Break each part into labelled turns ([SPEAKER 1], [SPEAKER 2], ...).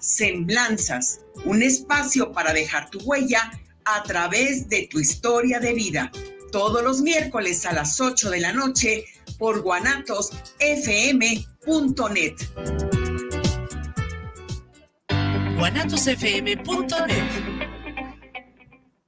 [SPEAKER 1] Semblanzas, un espacio para dejar tu huella a través de tu historia de vida. Todos los miércoles a las 8 de la noche por guanatosfm.net.
[SPEAKER 2] guanatosfm.net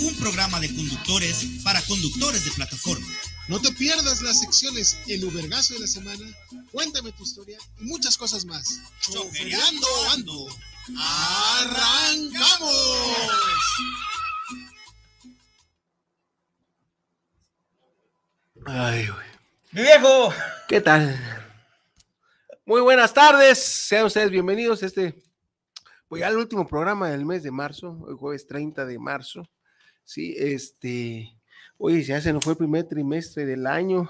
[SPEAKER 3] un programa de conductores para conductores de plataforma
[SPEAKER 4] no te pierdas las secciones El Ubergazo de la semana, Cuéntame tu historia y muchas cosas más.
[SPEAKER 3] Ando.
[SPEAKER 4] ¡Arrancamos!
[SPEAKER 5] Ay, güey.
[SPEAKER 6] ¡Mi viejo!
[SPEAKER 5] ¿Qué tal? Muy buenas tardes, sean ustedes bienvenidos a este, pues ya el último programa del mes de marzo, el jueves 30 de marzo. Sí, este, Oye, ya se nos fue el primer trimestre del año.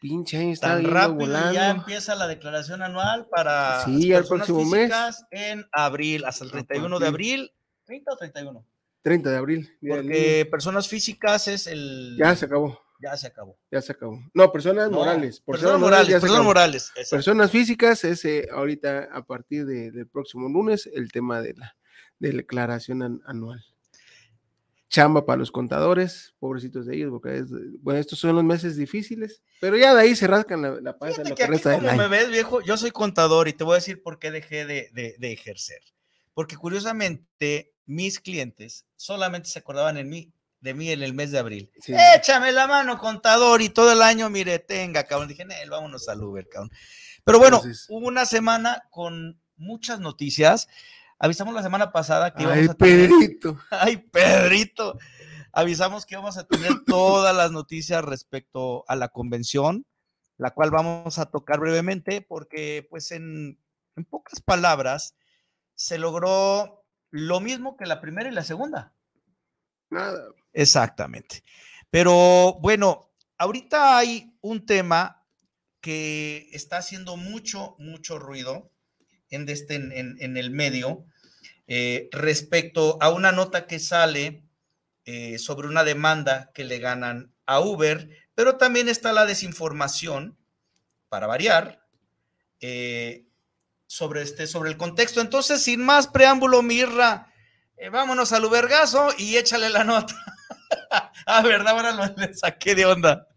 [SPEAKER 5] Pinche año está
[SPEAKER 6] Tan rápido ya empieza la declaración anual para
[SPEAKER 5] sí, el próximo mes.
[SPEAKER 6] en abril, hasta el 31 de abril. ¿30 o 31?
[SPEAKER 5] 30 de abril.
[SPEAKER 6] Porque personas físicas es el...
[SPEAKER 5] Ya se acabó.
[SPEAKER 6] Ya se acabó.
[SPEAKER 5] Ya se acabó. No, personas morales.
[SPEAKER 6] Personas, morales, personas morales.
[SPEAKER 5] Personas físicas es ahorita a partir del próximo lunes el tema de la declaración anual chamba para los contadores, pobrecitos de ellos, porque bueno, estos son los meses difíciles, pero ya de ahí se rascan la, la panza
[SPEAKER 6] lo que, resta del me ves, viejo, yo soy contador y te voy a decir por qué dejé de, de, ejercer. Porque curiosamente, mis clientes solamente se acordaban en mí, de mí en el mes de abril. Échame la mano, contador, y todo el año, mire, tenga, cabrón. Dije, Nel, vámonos al Uber, cabrón. Pero bueno, hubo una semana con muchas noticias. Avisamos la semana pasada que íbamos
[SPEAKER 5] a tener.
[SPEAKER 6] Pedrito. Ay, Pedrito. Avisamos que íbamos a tener todas las noticias respecto a la convención, la cual vamos a tocar brevemente, porque, pues, en, en pocas palabras, se logró lo mismo que la primera y la segunda.
[SPEAKER 5] Nada.
[SPEAKER 6] Exactamente. Pero bueno, ahorita hay un tema que está haciendo mucho, mucho ruido en, este, en, en el medio eh, respecto a una nota que sale eh, sobre una demanda que le ganan a Uber, pero también está la desinformación, para variar, eh, sobre, este, sobre el contexto. Entonces, sin más preámbulo, Mirra, vámonos al Ubergazo y échale la nota. ah, ¿verdad? Ahora lo saqué de onda.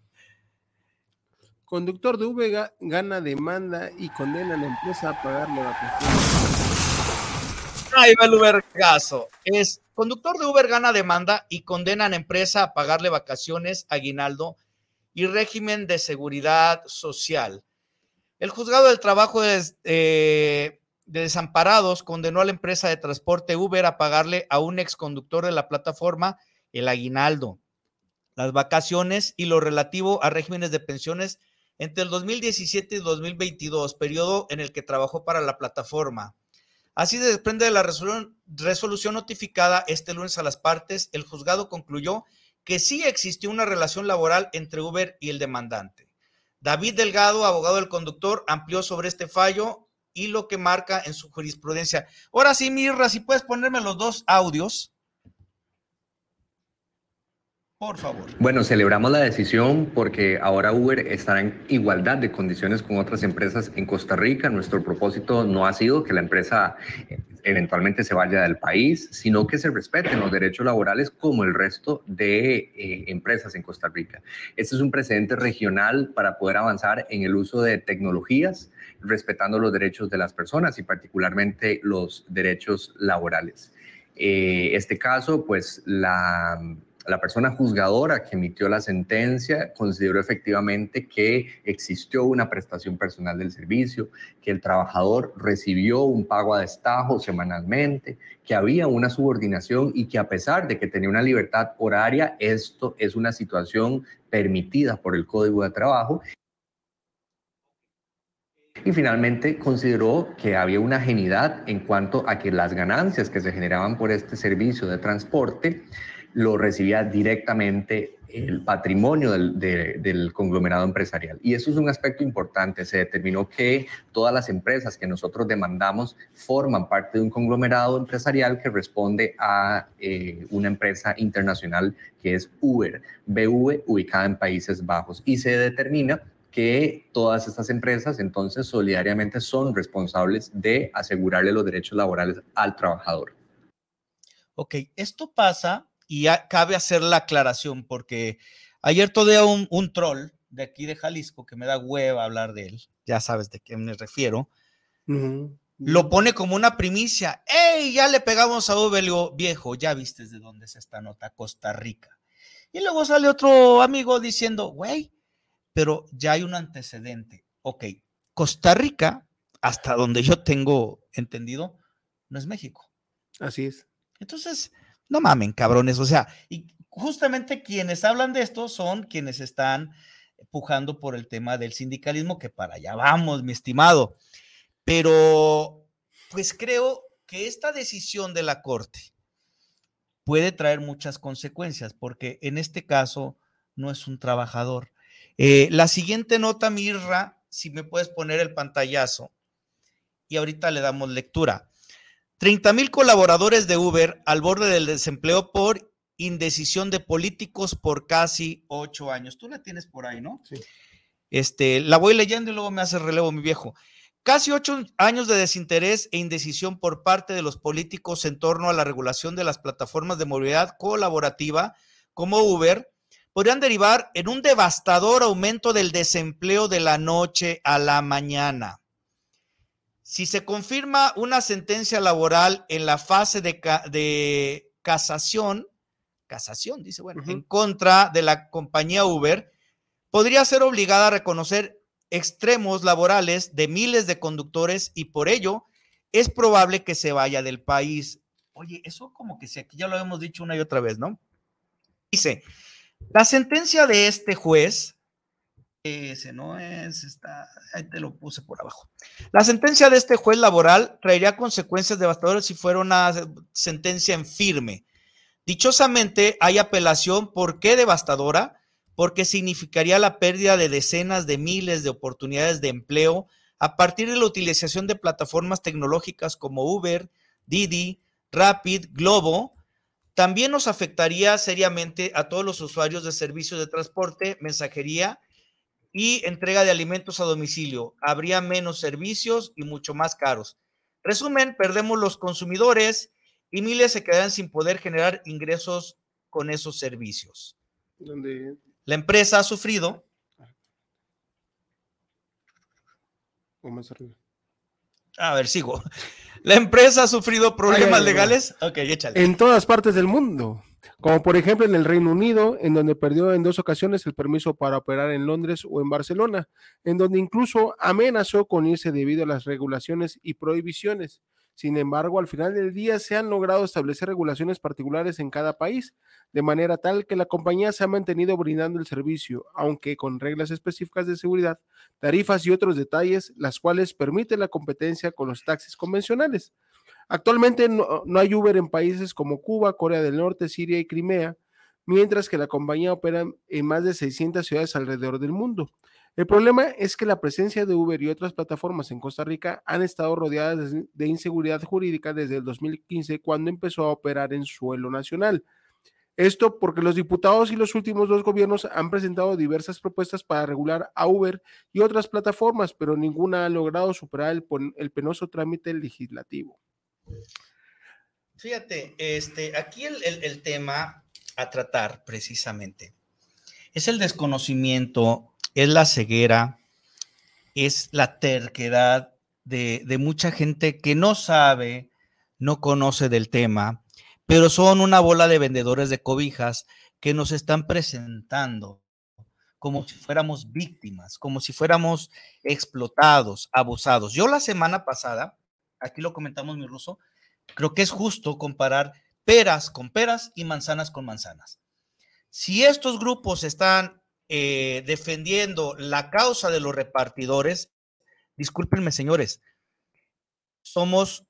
[SPEAKER 5] Conductor de Uber gana demanda y condena a la empresa a pagarle vacaciones.
[SPEAKER 6] Ahí va el Ubergazo. Es conductor de Uber gana demanda y condenan a empresa a pagarle vacaciones, aguinaldo y régimen de seguridad social. El juzgado del trabajo de, eh, de desamparados condenó a la empresa de transporte Uber a pagarle a un exconductor de la plataforma el aguinaldo, las vacaciones y lo relativo a regímenes de pensiones entre el 2017 y 2022, periodo en el que trabajó para la plataforma. Así se desprende de la resolución, notificada este lunes a las partes, el juzgado concluyó que sí existió una relación laboral entre Uber y el demandante. David Delgado, abogado del conductor, amplió sobre este fallo y lo que marca en su jurisprudencia. Ahora sí, Mirra, si puedes ponerme los dos audios. Por favor.
[SPEAKER 7] Bueno, celebramos la decisión porque ahora Uber estará en igualdad de condiciones con otras empresas en Costa Rica. Nuestro propósito no ha sido que la empresa eh, eventualmente se vaya del país, sino que se respeten los derechos laborales como el resto de eh, empresas en Costa Rica. Este es un precedente regional para poder avanzar en el uso de tecnologías, respetando los derechos de las personas y particularmente los derechos laborales. Eh, este caso, pues la la persona juzgadora que emitió la sentencia consideró efectivamente que existió una prestación personal del servicio, que el trabajador recibió un pago a destajo semanalmente, que había una subordinación y que a pesar de que tenía una libertad horaria, esto es una situación permitida por el Código de Trabajo. Y finalmente consideró que había una genialidad en cuanto a que las ganancias que se generaban por este servicio de transporte lo recibía directamente el patrimonio del, conglomerado empresarial. Y eso es un aspecto importante. Se determinó que todas las empresas que nosotros demandamos forman parte de un conglomerado empresarial que responde a eh, una empresa internacional que es Uber, BV, ubicada en Países Bajos. Y se determina que todas estas empresas entonces solidariamente son responsables de asegurarle los derechos laborales al trabajador.
[SPEAKER 6] Ok, esto pasa y cabe hacer la aclaración porque ayer todavía un, un troll de aquí de Jalisco, que me da hueva hablar de él, ya sabes de qué me refiero, lo pone como una primicia. ¡Ey! Ya le pegamos a Uber, viejo, ya viste de dónde es esta nota, Costa Rica. Y luego sale otro amigo diciendo, güey, pero ya hay un antecedente. Ok, Costa Rica, hasta donde yo tengo entendido, no es México.
[SPEAKER 5] Así es.
[SPEAKER 6] Entonces, no mamen, cabrones. O sea, y justamente quienes hablan de esto son quienes están pujando por el tema del sindicalismo, que para allá vamos, mi estimado. Pero, pues creo que esta decisión de la Corte puede traer muchas consecuencias, porque en este caso no es un trabajador. Eh, la siguiente nota, Mirra, si me puedes poner el pantallazo, y ahorita le damos lectura. 30 mil colaboradores de Uber al borde del desempleo por indecisión de políticos por casi ocho años. Tú la tienes por ahí, ¿no? Sí. Este, la voy leyendo y luego me hace relevo, mi viejo. Casi ocho años de desinterés e indecisión por parte de los políticos en torno a la regulación de las plataformas de movilidad colaborativa como Uber podrían derivar en un devastador aumento del desempleo de la noche a la mañana. Si se confirma una sentencia laboral en la fase de, de casación, casación, dice, bueno, en contra de la compañía Uber, podría ser obligada a reconocer extremos laborales de miles de conductores y por ello es probable que se vaya del país. Oye, eso como que si aquí ya lo hemos dicho una y otra vez, ¿no? Dice, la sentencia de este juez ese no es, está, ahí te lo puse por abajo. La sentencia de este juez laboral traería consecuencias devastadoras si fuera una sentencia en firme. Dichosamente, hay apelación. ¿Por qué devastadora? Porque significaría la pérdida de decenas de miles de oportunidades de empleo a partir de la utilización de plataformas tecnológicas como Uber, Didi, Rapid, Globo. También nos afectaría seriamente a todos los usuarios de servicios de transporte, mensajería y entrega de alimentos a domicilio. Habría menos servicios y mucho más caros. Resumen, perdemos los consumidores y miles se quedan sin poder generar ingresos con esos servicios. La empresa ha sufrido. A ver, sigo. La empresa ha sufrido problemas legales.
[SPEAKER 5] Ok, échale. En todas partes del mundo como por ejemplo en el Reino Unido, en donde perdió en dos ocasiones el permiso para operar en Londres o en Barcelona, en donde incluso amenazó con irse debido a las regulaciones y prohibiciones. Sin embargo, al final del día se han logrado establecer regulaciones particulares en cada país, de manera tal que la compañía se ha mantenido brindando el servicio, aunque con reglas específicas de seguridad, tarifas y otros detalles, las cuales permiten la competencia con los taxis convencionales. Actualmente no, hay Uber en países como Cuba, Corea del Norte, Siria y Crimea, mientras que la compañía opera en más de 600 ciudades alrededor del mundo. El problema es que la presencia de Uber y otras plataformas en Costa Rica han estado rodeadas de inseguridad jurídica desde el 2015, cuando empezó a operar en suelo nacional. Esto porque los diputados y los últimos dos gobiernos han presentado diversas propuestas para regular a Uber y otras plataformas, pero ninguna ha logrado superar el, el penoso trámite legislativo.
[SPEAKER 6] Fíjate, este, aquí el, tema a tratar precisamente es el desconocimiento, es la ceguera, es la terquedad de, de, mucha gente que no sabe, no conoce del tema, pero son una bola de vendedores de cobijas que nos están presentando como si fuéramos víctimas, como si fuéramos explotados, abusados. Yo la semana pasada aquí lo comentamos mi ruso, creo que es justo comparar peras con peras y manzanas con manzanas. Si estos grupos están eh, defendiendo la causa de los repartidores, discúlpenme señores, somos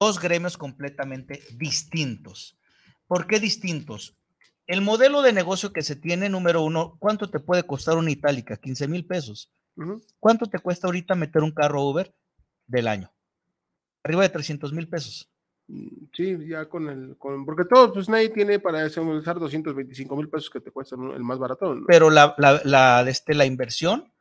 [SPEAKER 6] dos gremios completamente distintos. ¿Por qué distintos? El modelo de negocio que se tiene, número uno, ¿cuánto te puede costar una itálica? 15 mil pesos. ¿Cuánto te cuesta ahorita meter un carro Uber del año? Arriba de 300 mil pesos.
[SPEAKER 5] Mm, sí, ya con el, con, porque todo, pues nadie tiene para usar 225 mil pesos que te cuestan el más barato.
[SPEAKER 6] Pero la, la, la, este, la inversión,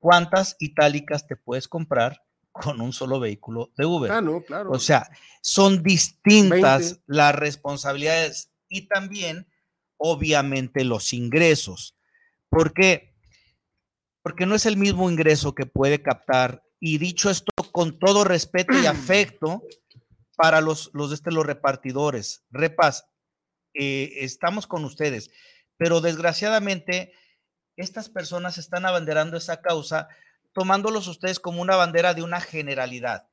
[SPEAKER 6] ¿cuántas itálicas te puedes comprar con un solo vehículo de Uber?
[SPEAKER 5] Ah, no, claro.
[SPEAKER 6] O sea, son distintas las responsabilidades y también, obviamente, los ingresos. ¿Por qué? Porque no es el mismo ingreso que puede captar, y dicho esto con todo respeto y afecto, para los, los, este, los repartidores. Repas, eh, estamos con ustedes, pero desgraciadamente estas personas están abanderando esa causa, tomándolos ustedes como una bandera de una generalidad.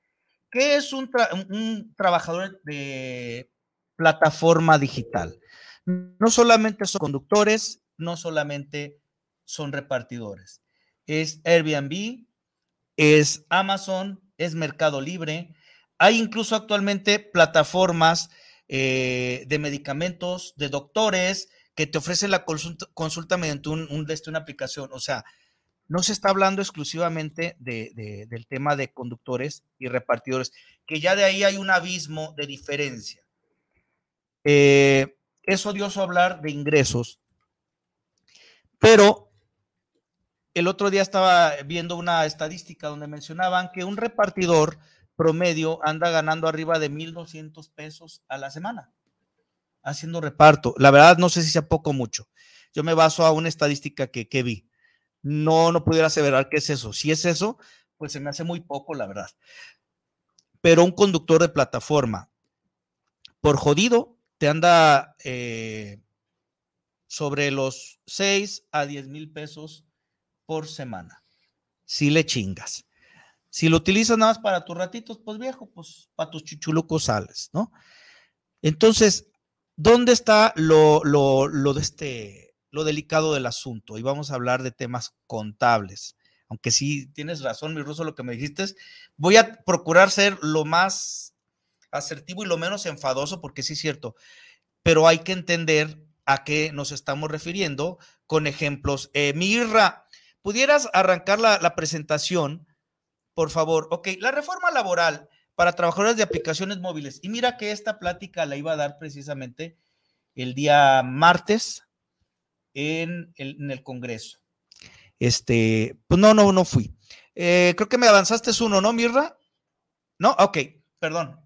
[SPEAKER 6] ¿Qué es un, un trabajador de plataforma digital? No solamente son conductores, no solamente son repartidores. Es Airbnb, es Amazon, es Mercado Libre, hay incluso actualmente plataformas eh, de medicamentos, de doctores, que te ofrecen la consulta, mediante un, una aplicación. O sea, no se está hablando exclusivamente del tema de conductores y repartidores, que ya de ahí hay un abismo de diferencia. Eh, es odioso hablar de ingresos, pero el otro día estaba viendo una estadística donde mencionaban que un repartidor promedio anda ganando arriba de 1.200 pesos a la semana haciendo reparto. La verdad, no sé si sea poco o mucho. Yo me baso a una estadística que, que vi. No, no pudiera aseverar que es eso. Si es eso, pues se me hace muy poco, la verdad. Pero un conductor de plataforma, por jodido, te anda eh, sobre los 6 a 10 mil pesos por semana. Si le chingas. Si lo utilizas nada más para tus ratitos, pues viejo, pues para tus chuchulucos sales, ¿no? Entonces, ¿dónde está lo, lo, lo, de este, lo delicado del asunto? Y vamos a hablar de temas contables. Aunque sí tienes razón, mi ruso, lo que me dijiste. Voy a procurar ser lo más asertivo y lo menos enfadoso, porque sí es cierto. Pero hay que entender a qué nos estamos refiriendo con ejemplos. Eh, Mirra, ¿pudieras arrancar la, presentación? por favor. Ok, la reforma laboral para trabajadores de aplicaciones móviles. Y mira que esta plática la iba a dar precisamente el día martes en el, Congreso. Este, pues no, no, no fui. Eh, creo que me avanzaste uno, ¿no, Mirra? No, ok, perdón.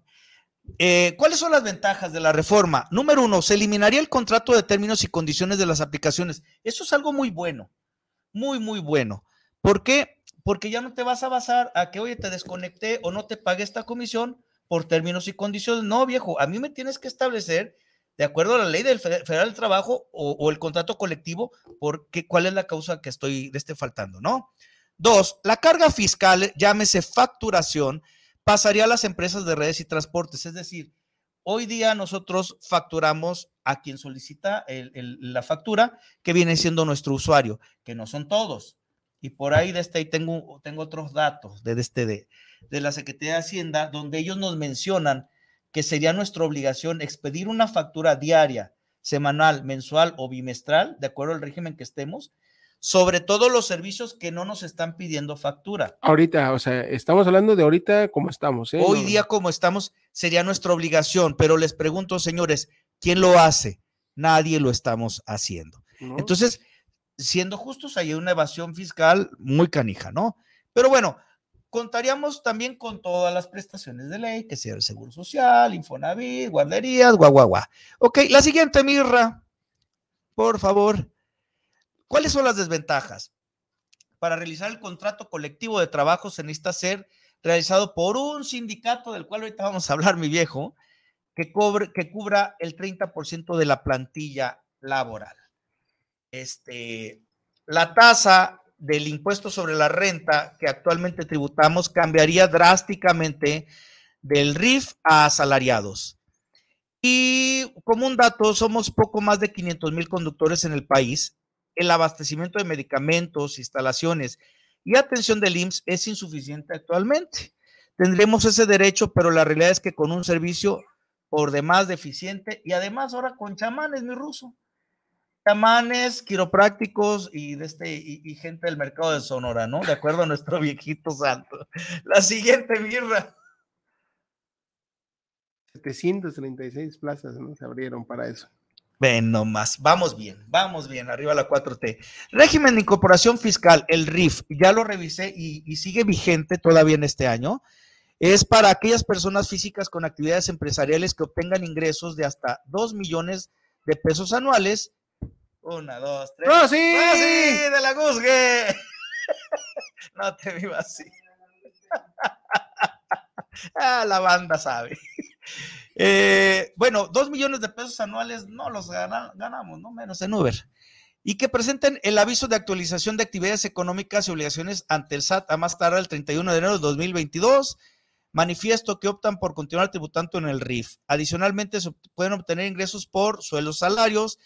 [SPEAKER 6] Eh, ¿Cuáles son las ventajas de la reforma? Número uno, se eliminaría el contrato de términos y condiciones de las aplicaciones. Eso es algo muy bueno, muy, muy bueno. ¿Por qué? porque ya no te vas a basar a que, oye, te desconecté o no te pague esta comisión por términos y condiciones. No, viejo, a mí me tienes que establecer, de acuerdo a la ley del Federal del Trabajo o, el contrato colectivo, por cuál es la causa que estoy de este faltando, ¿no? Dos, la carga fiscal, llámese facturación, pasaría a las empresas de redes y transportes. Es decir, hoy día nosotros facturamos a quien solicita la factura, que viene siendo nuestro usuario, que no son todos. Y por ahí de este, tengo, otros datos de, este, de la Secretaría de Hacienda, donde ellos nos mencionan que sería nuestra obligación expedir una factura diaria, semanal, mensual o bimestral, de acuerdo al régimen que estemos, sobre todos los servicios que no nos están pidiendo factura.
[SPEAKER 5] Ahorita, o sea, estamos hablando de ahorita como estamos. ¿eh?
[SPEAKER 6] Hoy día como estamos sería nuestra obligación, pero les pregunto, señores, ¿quién lo hace? Nadie lo estamos haciendo. Entonces, siendo justos, hay una evasión fiscal muy canija, ¿no? Pero bueno, contaríamos también con todas las prestaciones de ley, que sea el Seguro Social, Infonavit, guarderías, guau. Ok, la siguiente, Mirra, por favor. ¿Cuáles son las desventajas? Para realizar el contrato colectivo de trabajo se necesita ser realizado por un sindicato del cual ahorita vamos a hablar, mi viejo, que, cobre, que cubra el 30% de la plantilla laboral este, la tasa del impuesto sobre la renta que actualmente tributamos cambiaría drásticamente del RIF a asalariados. Y como un dato, somos poco más de 500 mil conductores en el país. El abastecimiento de medicamentos, instalaciones y atención del IMSS es insuficiente actualmente. Tendremos ese derecho, pero la realidad es que con un servicio por demás deficiente y además ahora con chamanes, mi ruso. Chamanes, quiroprácticos y, de este, y, gente del mercado de Sonora, ¿no? De acuerdo a nuestro viejito santo. La siguiente, Mirra.
[SPEAKER 5] 736 plazas, ¿no? Se abrieron para eso.
[SPEAKER 6] Ven nomás, vamos bien, vamos bien, arriba la 4T. Régimen de incorporación fiscal, el RIF, ya lo revisé y, y sigue vigente todavía en este año es para aquellas personas físicas con actividades empresariales que obtengan ingresos de hasta 2 millones de pesos anuales. Una, dos, tres.
[SPEAKER 5] ¡No, sí!
[SPEAKER 6] sí! ¡De la Guzgue! no te vivas así. ah, la banda sabe. Eh, bueno, 2 millones de pesos anuales no los ganamos, no menos en Uber. Y que presenten el aviso de actualización de actividades económicas y obligaciones ante el SAT a más tarde el 31 de enero de 2022 manifiesto que optan por continuar tributando en el RIF. Adicionalmente, se pueden obtener ingresos por sueldos salarios,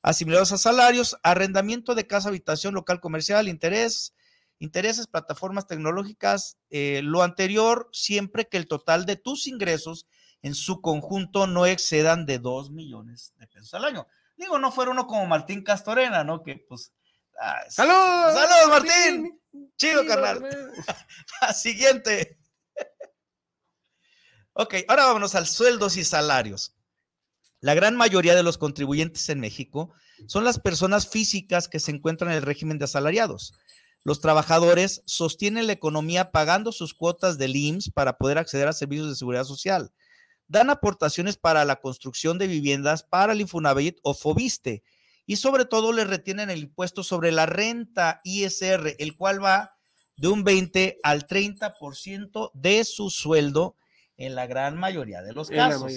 [SPEAKER 6] asimilados a salarios, arrendamiento de casa, habitación, local comercial, interés, intereses, plataformas tecnológicas, eh, lo anterior, siempre que el total de tus ingresos en su conjunto no excedan de 2 millones de pesos al año. Digo, no fuera uno como Martín Castorena, ¿no? Que pues...
[SPEAKER 5] Ah, ¡Saludos!
[SPEAKER 6] ¡Saludos, Martín! Chido, carnal. Siguiente. Ok, ahora vámonos al sueldos y salarios. La gran mayoría de los contribuyentes en México son las personas físicas que se encuentran en el régimen de asalariados. Los trabajadores sostienen la economía pagando sus cuotas del IMSS para poder acceder a servicios de seguridad social. Dan aportaciones para la construcción de viviendas para el Infonavit o Fobiste y sobre todo le retienen el impuesto sobre la renta ISR, el cual va de un 20 al 30% de su sueldo en la gran mayoría de los casos.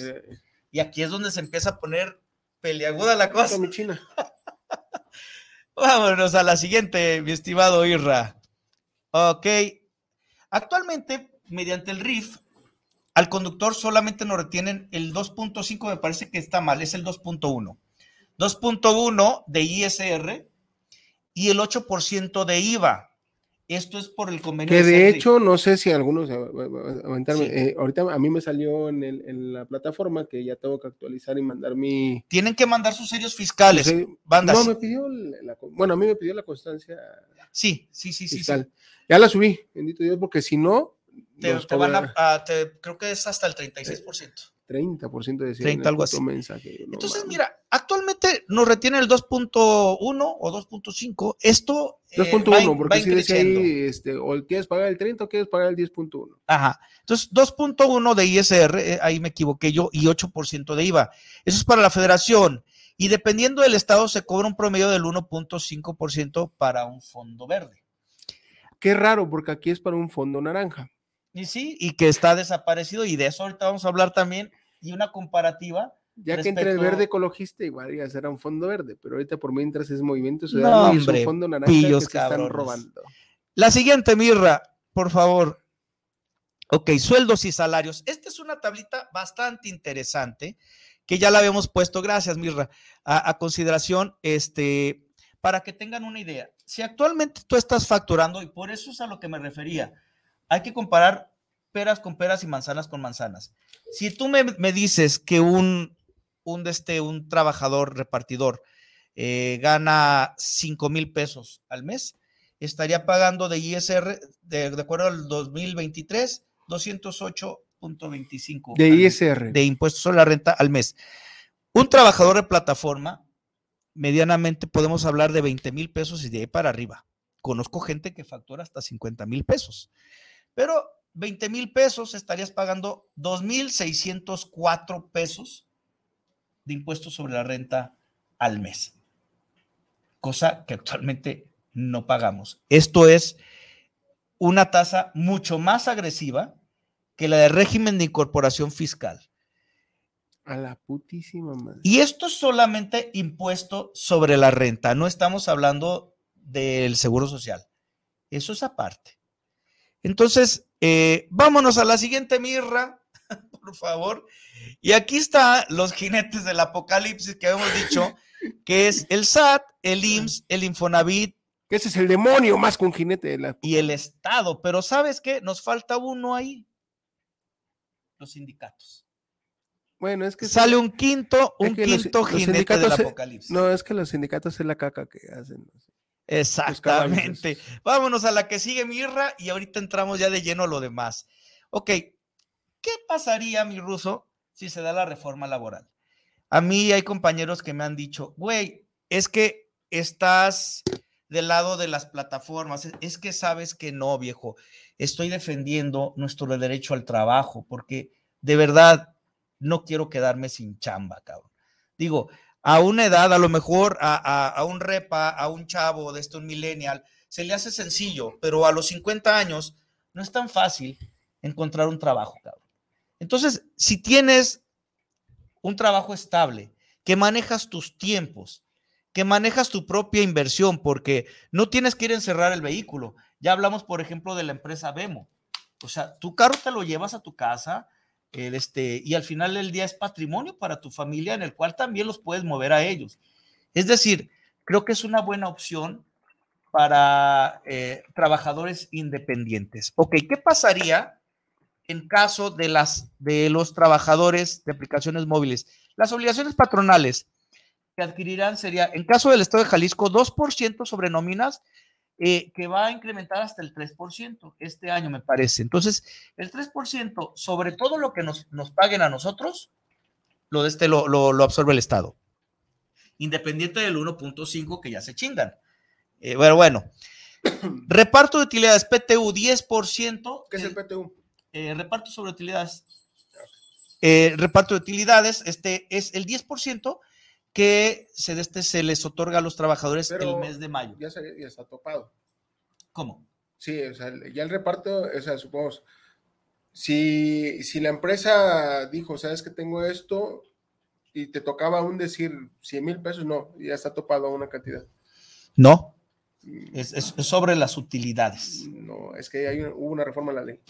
[SPEAKER 6] Y aquí es donde se empieza a poner peleaguda la cosa. Vámonos a la siguiente, mi estimado Irra. Ok. Actualmente, mediante el RIF, al conductor solamente nos retienen el 2.5, me parece que está mal, es el 2.1. 2.1 de ISR y el 8% de IVA. Esto es por el convenio.
[SPEAKER 5] Que de, hecho, no sé si algunos, eh, ahorita a mí me salió en, la plataforma que ya tengo que actualizar y mandar mi...
[SPEAKER 6] Tienen que mandar sus sellos fiscales, bandas.
[SPEAKER 5] No, me pidió, bueno, a mí me pidió la constancia.
[SPEAKER 6] Sí, sí, sí, sí,
[SPEAKER 5] Ya la subí, bendito Dios, porque si no...
[SPEAKER 6] Te, van a, creo que es hasta el 36%.
[SPEAKER 5] 30% de
[SPEAKER 6] 30, algo así. Mensaje, Entonces, mira, actualmente nos retiene el 2.1 o 2.5. Esto
[SPEAKER 5] 2.1, eh, porque si decía ahí, este, o quieres pagar el 30 o quieres pagar el 10.1.
[SPEAKER 6] Ajá. Entonces, 2.1 de ISR, eh, ahí me equivoqué yo, y 8% de IVA. Eso es para la federación. Y dependiendo del estado, se cobra un promedio del 1.5% para un fondo verde.
[SPEAKER 5] Qué raro, porque aquí es para un fondo naranja.
[SPEAKER 6] Y sí, y que está desaparecido, y de eso ahorita vamos a hablar también, y una comparativa.
[SPEAKER 5] Ya que entre el verde ecologista, igual ya será un fondo verde, pero ahorita por mientras es movimiento ciudadano
[SPEAKER 6] no, es un
[SPEAKER 5] fondo naranja que se están robando.
[SPEAKER 6] La siguiente, Mirra, por favor. Ok, sueldos y salarios. Esta es una tablita bastante interesante que ya la habíamos puesto, gracias, Mirra, a, a consideración, este, para que tengan una idea. Si actualmente tú estás facturando, y por eso es a lo que me refería, hay que comparar peras con peras y manzanas con manzanas. Si tú me, dices que un, un, este, un trabajador repartidor eh, gana 5 mil pesos al mes, estaría pagando de ISR, de, acuerdo al 2023, 208.25.
[SPEAKER 5] De ISR.
[SPEAKER 6] De impuestos sobre la renta al mes. Un trabajador de plataforma, medianamente podemos hablar de 20 mil pesos y de ahí para arriba. Conozco gente que factura hasta 50 mil pesos. Pero 20 mil pesos estarías pagando 2.604 pesos de impuestos sobre la renta al mes. Cosa que actualmente no pagamos. Esto es una tasa mucho más agresiva que la de régimen de incorporación fiscal.
[SPEAKER 5] A la putísima madre.
[SPEAKER 6] Y esto es solamente impuesto sobre la renta, no estamos hablando del seguro social. Eso es aparte. Entonces, eh, vámonos a la siguiente mirra, por favor. Y aquí están los jinetes del apocalipsis que hemos dicho, que es el SAT, el IMSS, el Infonavit
[SPEAKER 5] Que ese es el demonio más con jinete de la...
[SPEAKER 6] y el Estado. Pero ¿sabes qué? Nos falta uno ahí. Los sindicatos.
[SPEAKER 5] Bueno, es que...
[SPEAKER 6] Sale un quinto,
[SPEAKER 5] es
[SPEAKER 6] un
[SPEAKER 5] que
[SPEAKER 6] quinto
[SPEAKER 5] los
[SPEAKER 6] jinete del apocalipsis.
[SPEAKER 5] No, es que los sindicatos es la caca que hacen.
[SPEAKER 6] Exactamente. Vámonos a la que sigue, Mirra, y ahorita entramos ya de lleno a lo demás. Ok, ¿qué pasaría, mi ruso, si se da la reforma laboral? A mí hay compañeros que me han dicho, güey, es que estás del lado de las plataformas, es- es que sabes que no, viejo, estoy defendiendo nuestro derecho al trabajo, porque de verdad no quiero quedarme sin chamba, cabrón. Digo, a una edad, a lo mejor a, a- a un repa, a un chavo de este, un millennial, se le hace sencillo, pero a los 50 años no es tan fácil encontrar un trabajo, cabrón. Entonces, si tienes un trabajo estable, que manejas tus tiempos, que manejas tu propia inversión, porque no tienes que ir a encerrar el vehículo. Ya hablamos, por ejemplo, de la empresa Vemo. O sea, tu carro te lo llevas a tu casa, el, este, y al final del día es patrimonio para tu familia en el cual también los puedes mover a ellos. Es decir, creo que es una buena opción para eh, trabajadores independientes. Ok, ¿qué pasaría en caso de, las, de los trabajadores de aplicaciones móviles? Las obligaciones patronales que adquirirán sería, en caso del Estado de Jalisco, 2% sobre nóminas, eh, que va a incrementar hasta el 3% este año, me parece. Entonces, el 3% sobre todo lo que nos, nos paguen a nosotros, lo, de este, lo, lo, lo absorbe el Estado. Independiente del 1.5 que ya se chingan. Eh, bueno, bueno. Reparto de utilidades, PTU, 10%.
[SPEAKER 5] ¿Qué es el PTU?
[SPEAKER 6] eh, reparto sobre utilidades. Eh, reparto de utilidades, este es el 10% que se, de este, se les otorga a los trabajadores
[SPEAKER 5] Pero
[SPEAKER 6] el mes de mayo.
[SPEAKER 5] Ya, se- ya está topado.
[SPEAKER 6] ¿Cómo?
[SPEAKER 5] Sí, o sea, ya el reparto, o sea, supongamos, si, si la empresa dijo, sabes que tengo esto y te tocaba aún decir 100 mil pesos, no, ya está topado a una cantidad.
[SPEAKER 6] No,
[SPEAKER 5] Mm,
[SPEAKER 6] es, es- es sobre las utilidades.
[SPEAKER 5] No, es que hay hubo una reforma a la ley.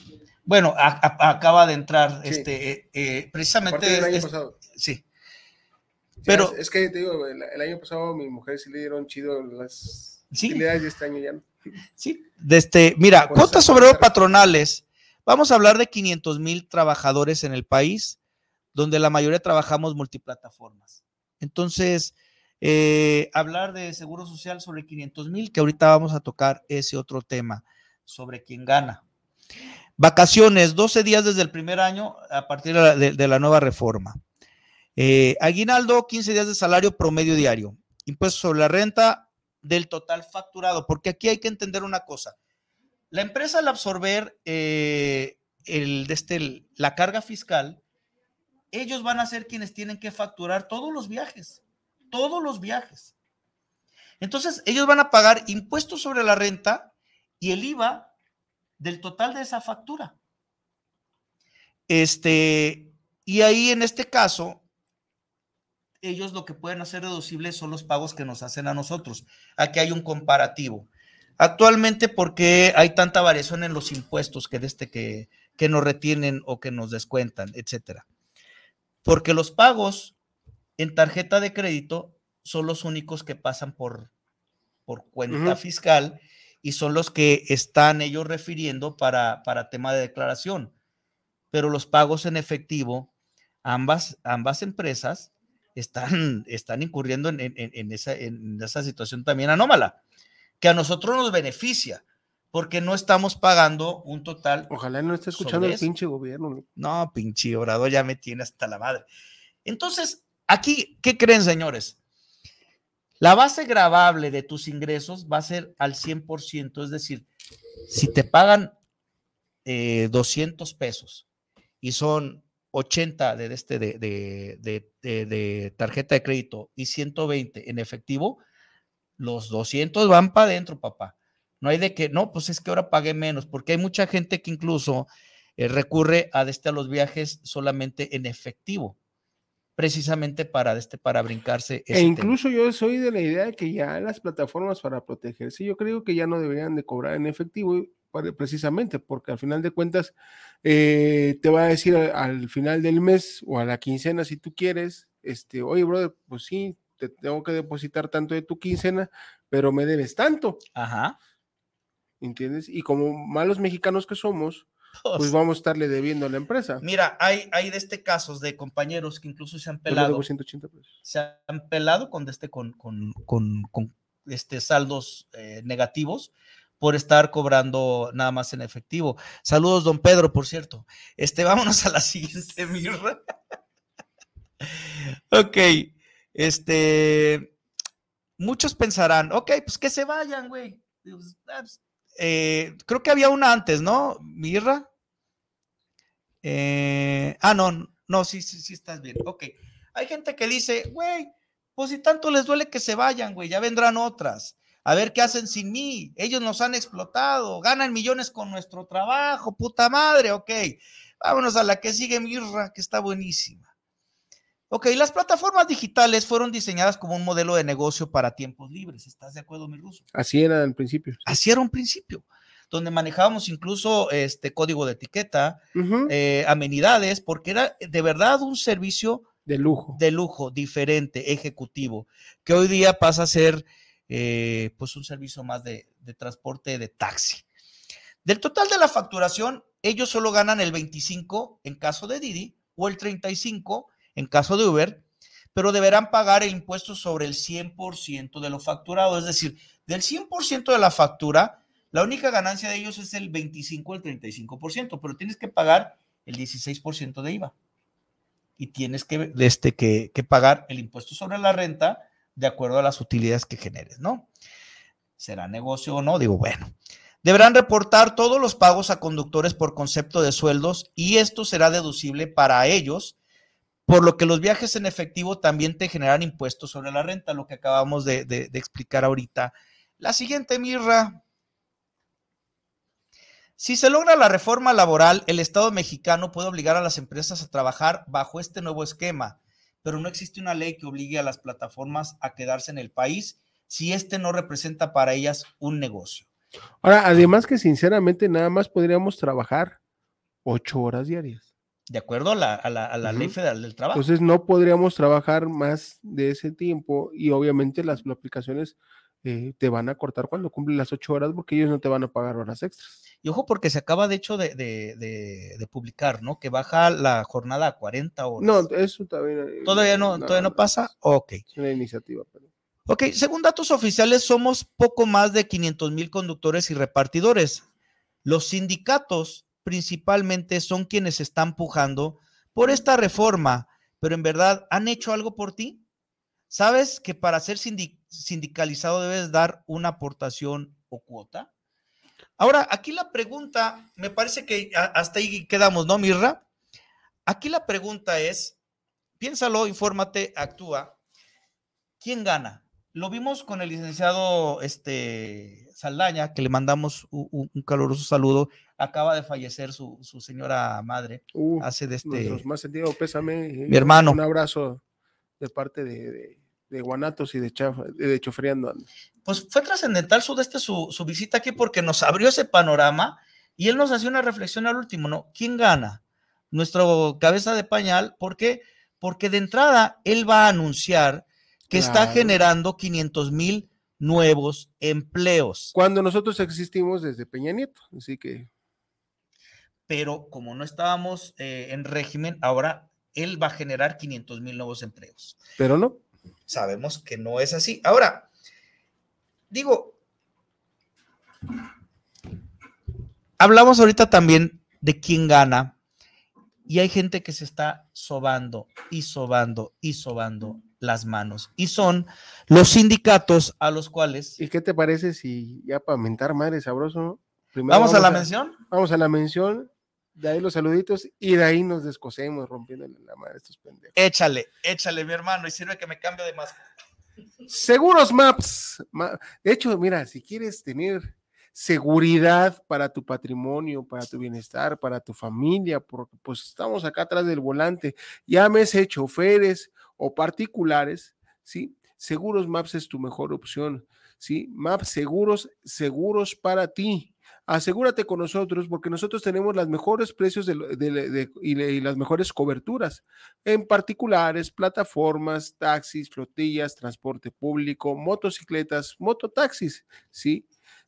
[SPEAKER 6] Bueno, a- a- acaba de entrar
[SPEAKER 5] Sí.
[SPEAKER 6] este, eh, eh, precisamente.
[SPEAKER 5] del año
[SPEAKER 6] es-
[SPEAKER 5] pasado.
[SPEAKER 6] sí, Pero-
[SPEAKER 5] es, es que te digo, el, el año pasado mi mujer sí le dieron chido las
[SPEAKER 6] Sí.
[SPEAKER 5] utilidades y este año ya no.
[SPEAKER 6] Sí, de este, mira, cuotas
[SPEAKER 5] parte-
[SPEAKER 6] patronales. Vamos a hablar de 500 mil trabajadores en el país, donde la mayoría trabajamos multiplataformas. Entonces, eh, hablar de seguro social sobre 500 mil, que ahorita vamos a tocar ese otro tema, sobre quién gana. Vacaciones, 12 días desde el primer año a partir de la, de- de la nueva reforma. Eh, aguinaldo, 15 días de salario promedio diario. Impuesto sobre la renta del total facturado, porque aquí hay que entender una cosa. La empresa al absorber eh, este, la carga fiscal, ellos van a ser quienes tienen que facturar todos los viajes, todos los viajes. Entonces, ellos van a pagar impuestos sobre la renta y el IVA del total de esa factura. Este, y ahí en este caso, ellos lo que pueden hacer deducibles son los pagos que nos hacen a nosotros. Aquí hay un comparativo. Actualmente, ¿por qué hay tanta variación en los impuestos que, este que, que nos retienen o que nos descuentan, etcétera? Porque los pagos en tarjeta de crédito son los únicos que pasan por, por cuenta fiscal y son los que están ellos refiriendo para, para tema de declaración. Pero los pagos en efectivo, ambas, ambas empresas están, están incurriendo en, en- en esa, en esa situación también anómala, que a nosotros nos beneficia, porque no estamos pagando un total
[SPEAKER 5] Ojalá no esté escuchando el pinche gobierno. ¿no?
[SPEAKER 6] no, pinche obrador, ya me tiene hasta la madre. Entonces, aquí, ¿qué creen, señores? La base gravable de tus ingresos va a ser al 100%, es decir, si te pagan eh, 200 pesos y son 80 de, este, de, de- de- tarjeta de crédito y 120 en efectivo, los 200 van para adentro, papá. No hay de que, no, pues es que ahora pagué menos, porque hay mucha gente que incluso eh, recurre a, este, a los viajes solamente en efectivo, precisamente para, este, para brincarse.
[SPEAKER 5] E
[SPEAKER 6] tema.
[SPEAKER 5] incluso yo soy de la idea de que ya las plataformas para protegerse, yo creo que ya no deberían de cobrar en efectivo, precisamente porque al final de cuentas eh, te va a decir al, al final del mes o a la quincena si tú quieres, este, oye, brother, pues sí, te tengo que depositar tanto de tu quincena, pero me debes tanto,
[SPEAKER 6] Ajá.
[SPEAKER 5] ¿entiendes? Y como malos mexicanos que somos, pues vamos a estarle debiendo a la empresa.
[SPEAKER 6] Mira, hay, hay de este casos de compañeros que incluso se han pelado.
[SPEAKER 5] debo 180 pesos.
[SPEAKER 6] se han pelado con, este, con, con, con, con, este, saldos eh, negativos por estar cobrando nada más en efectivo. Saludos, don Pedro, por cierto. Este, vámonos a la siguiente, Mirra. ok, este, muchos pensarán, ok, pues que se vayan, güey. Pues, ah, pues, eh, creo que había una antes, ¿no, Mirra? Eh, ah, no, no, sí, sí, sí, estás bien. Ok. Hay gente que dice, güey, pues si tanto les duele que se vayan, güey, ya vendrán otras. A ver qué hacen sin mí. Ellos nos han explotado, ganan millones con nuestro trabajo, puta madre, ok. Vámonos a la que sigue Mirra, que está buenísima. Ok, las plataformas digitales fueron diseñadas como un modelo de negocio para tiempos libres. ¿Estás de acuerdo, mi ruso?
[SPEAKER 5] Así era al principio. sí.
[SPEAKER 6] Así era un principio, donde manejábamos incluso este código de etiqueta, eh, amenidades, porque era de verdad un servicio
[SPEAKER 5] De lujo.
[SPEAKER 6] de lujo, diferente, ejecutivo, que hoy día pasa a ser eh, pues un servicio más de, transporte de taxi. Del total de la facturación, ellos solo ganan el 25 en caso de Didi o el 35 en caso de Uber, pero deberán pagar el impuesto sobre el 100% de lo facturado, es decir, del 100% de la factura, la única ganancia de ellos es el 25 o el 35%, pero tienes que pagar el 16% de IVA y tienes que, este, que pagar el impuesto sobre la renta de acuerdo a las utilidades que generes, ¿no? ¿Será negocio o no? Digo, bueno. Deberán reportar todos los pagos a conductores por concepto de sueldos y esto será deducible para ellos, por lo que los viajes en efectivo también te generan impuestos sobre la renta, lo que acabamos de, de- de explicar ahorita. La siguiente, Mirra. Si se logra la reforma laboral, el Estado mexicano puede obligar a las empresas a trabajar bajo este nuevo esquema, pero no existe una ley que obligue a las plataformas a quedarse en el país si este no representa para ellas un negocio.
[SPEAKER 5] Ahora, además que sinceramente nada más podríamos trabajar ocho horas diarias.
[SPEAKER 6] De acuerdo a la, a la- a la ley federal del trabajo.
[SPEAKER 5] Entonces no podríamos trabajar más de ese tiempo y obviamente las aplicaciones eh, te van a cortar cuando cumplen las ocho horas porque ellos no te van a pagar horas extras.
[SPEAKER 6] Y ojo, porque se acaba de hecho de, de- de- de publicar, ¿no? Que baja la jornada a 40 horas.
[SPEAKER 5] No, eso todavía, eh,
[SPEAKER 6] ¿Todavía no, todavía no pasa? Ok.
[SPEAKER 5] Es una iniciativa. pero-
[SPEAKER 6] Ok, según datos oficiales, somos poco más de 500 mil conductores y repartidores. Los sindicatos principalmente son quienes están pujando por esta reforma, pero en verdad, ¿han hecho algo por ti? ¿Sabes que para ser sindi- sindicalizado debes dar una aportación o cuota? Ahora, aquí la pregunta, me parece que hasta ahí quedamos, ¿no, Mirra? Aquí la pregunta es, piénsalo, infórmate, actúa. ¿Quién gana? Lo vimos con el licenciado este, Saldaña, que le mandamos u- u- un, caluroso saludo. Acaba de fallecer su, su señora madre.
[SPEAKER 5] Uh,
[SPEAKER 6] Hace de este.
[SPEAKER 5] más sentido pésame. eh,
[SPEAKER 6] Mi hermano.
[SPEAKER 5] Un abrazo de parte de, de- de Guanatos y de, Chafa, de, Chofreando.
[SPEAKER 6] Pues fue trascendental su, este, su, su visita aquí porque nos abrió ese panorama y él nos hacía una reflexión al último, ¿no? ¿Quién gana? Nuestro cabeza de pañal. ¿Por qué? Porque de entrada él va a anunciar que está generando 500 mil nuevos empleos.
[SPEAKER 5] Cuando nosotros existimos desde Peña Nieto, así que
[SPEAKER 6] pero como no estábamos eh, en régimen, ahora él va a generar 500 mil nuevos empleos.
[SPEAKER 5] pero no.
[SPEAKER 6] Sabemos que no es así. Ahora, digo, hablamos ahorita también de quién gana y hay gente que se está sobando y sobando y sobando las manos y son los sindicatos a los cuales
[SPEAKER 5] ¿Y qué te parece si ya para mentar madre sabroso? Primero
[SPEAKER 6] vamos a la mención.
[SPEAKER 5] Vamos a la mención, de ahí los saluditos y de ahí nos descosemos rompiéndole la madre a estos pendejos.
[SPEAKER 6] Échale, échale, mi hermano, y sirve que me cambio de más.
[SPEAKER 5] Seguros Maps. Ma- De hecho, mira, si quieres tener seguridad para tu patrimonio, para tu bienestar, para tu familia, porque pues estamos acá atrás del volante, llámese choferes o particulares, ¿sí? Seguros Maps es tu mejor opción, ¿sí? Maps seguros, seguros para ti. Asegúrate con nosotros porque nosotros tenemos los mejores precios de, de, y, y, las mejores coberturas en particulares, plataformas, taxis, flotillas, transporte público, motocicletas, mototaxis, ¿sí?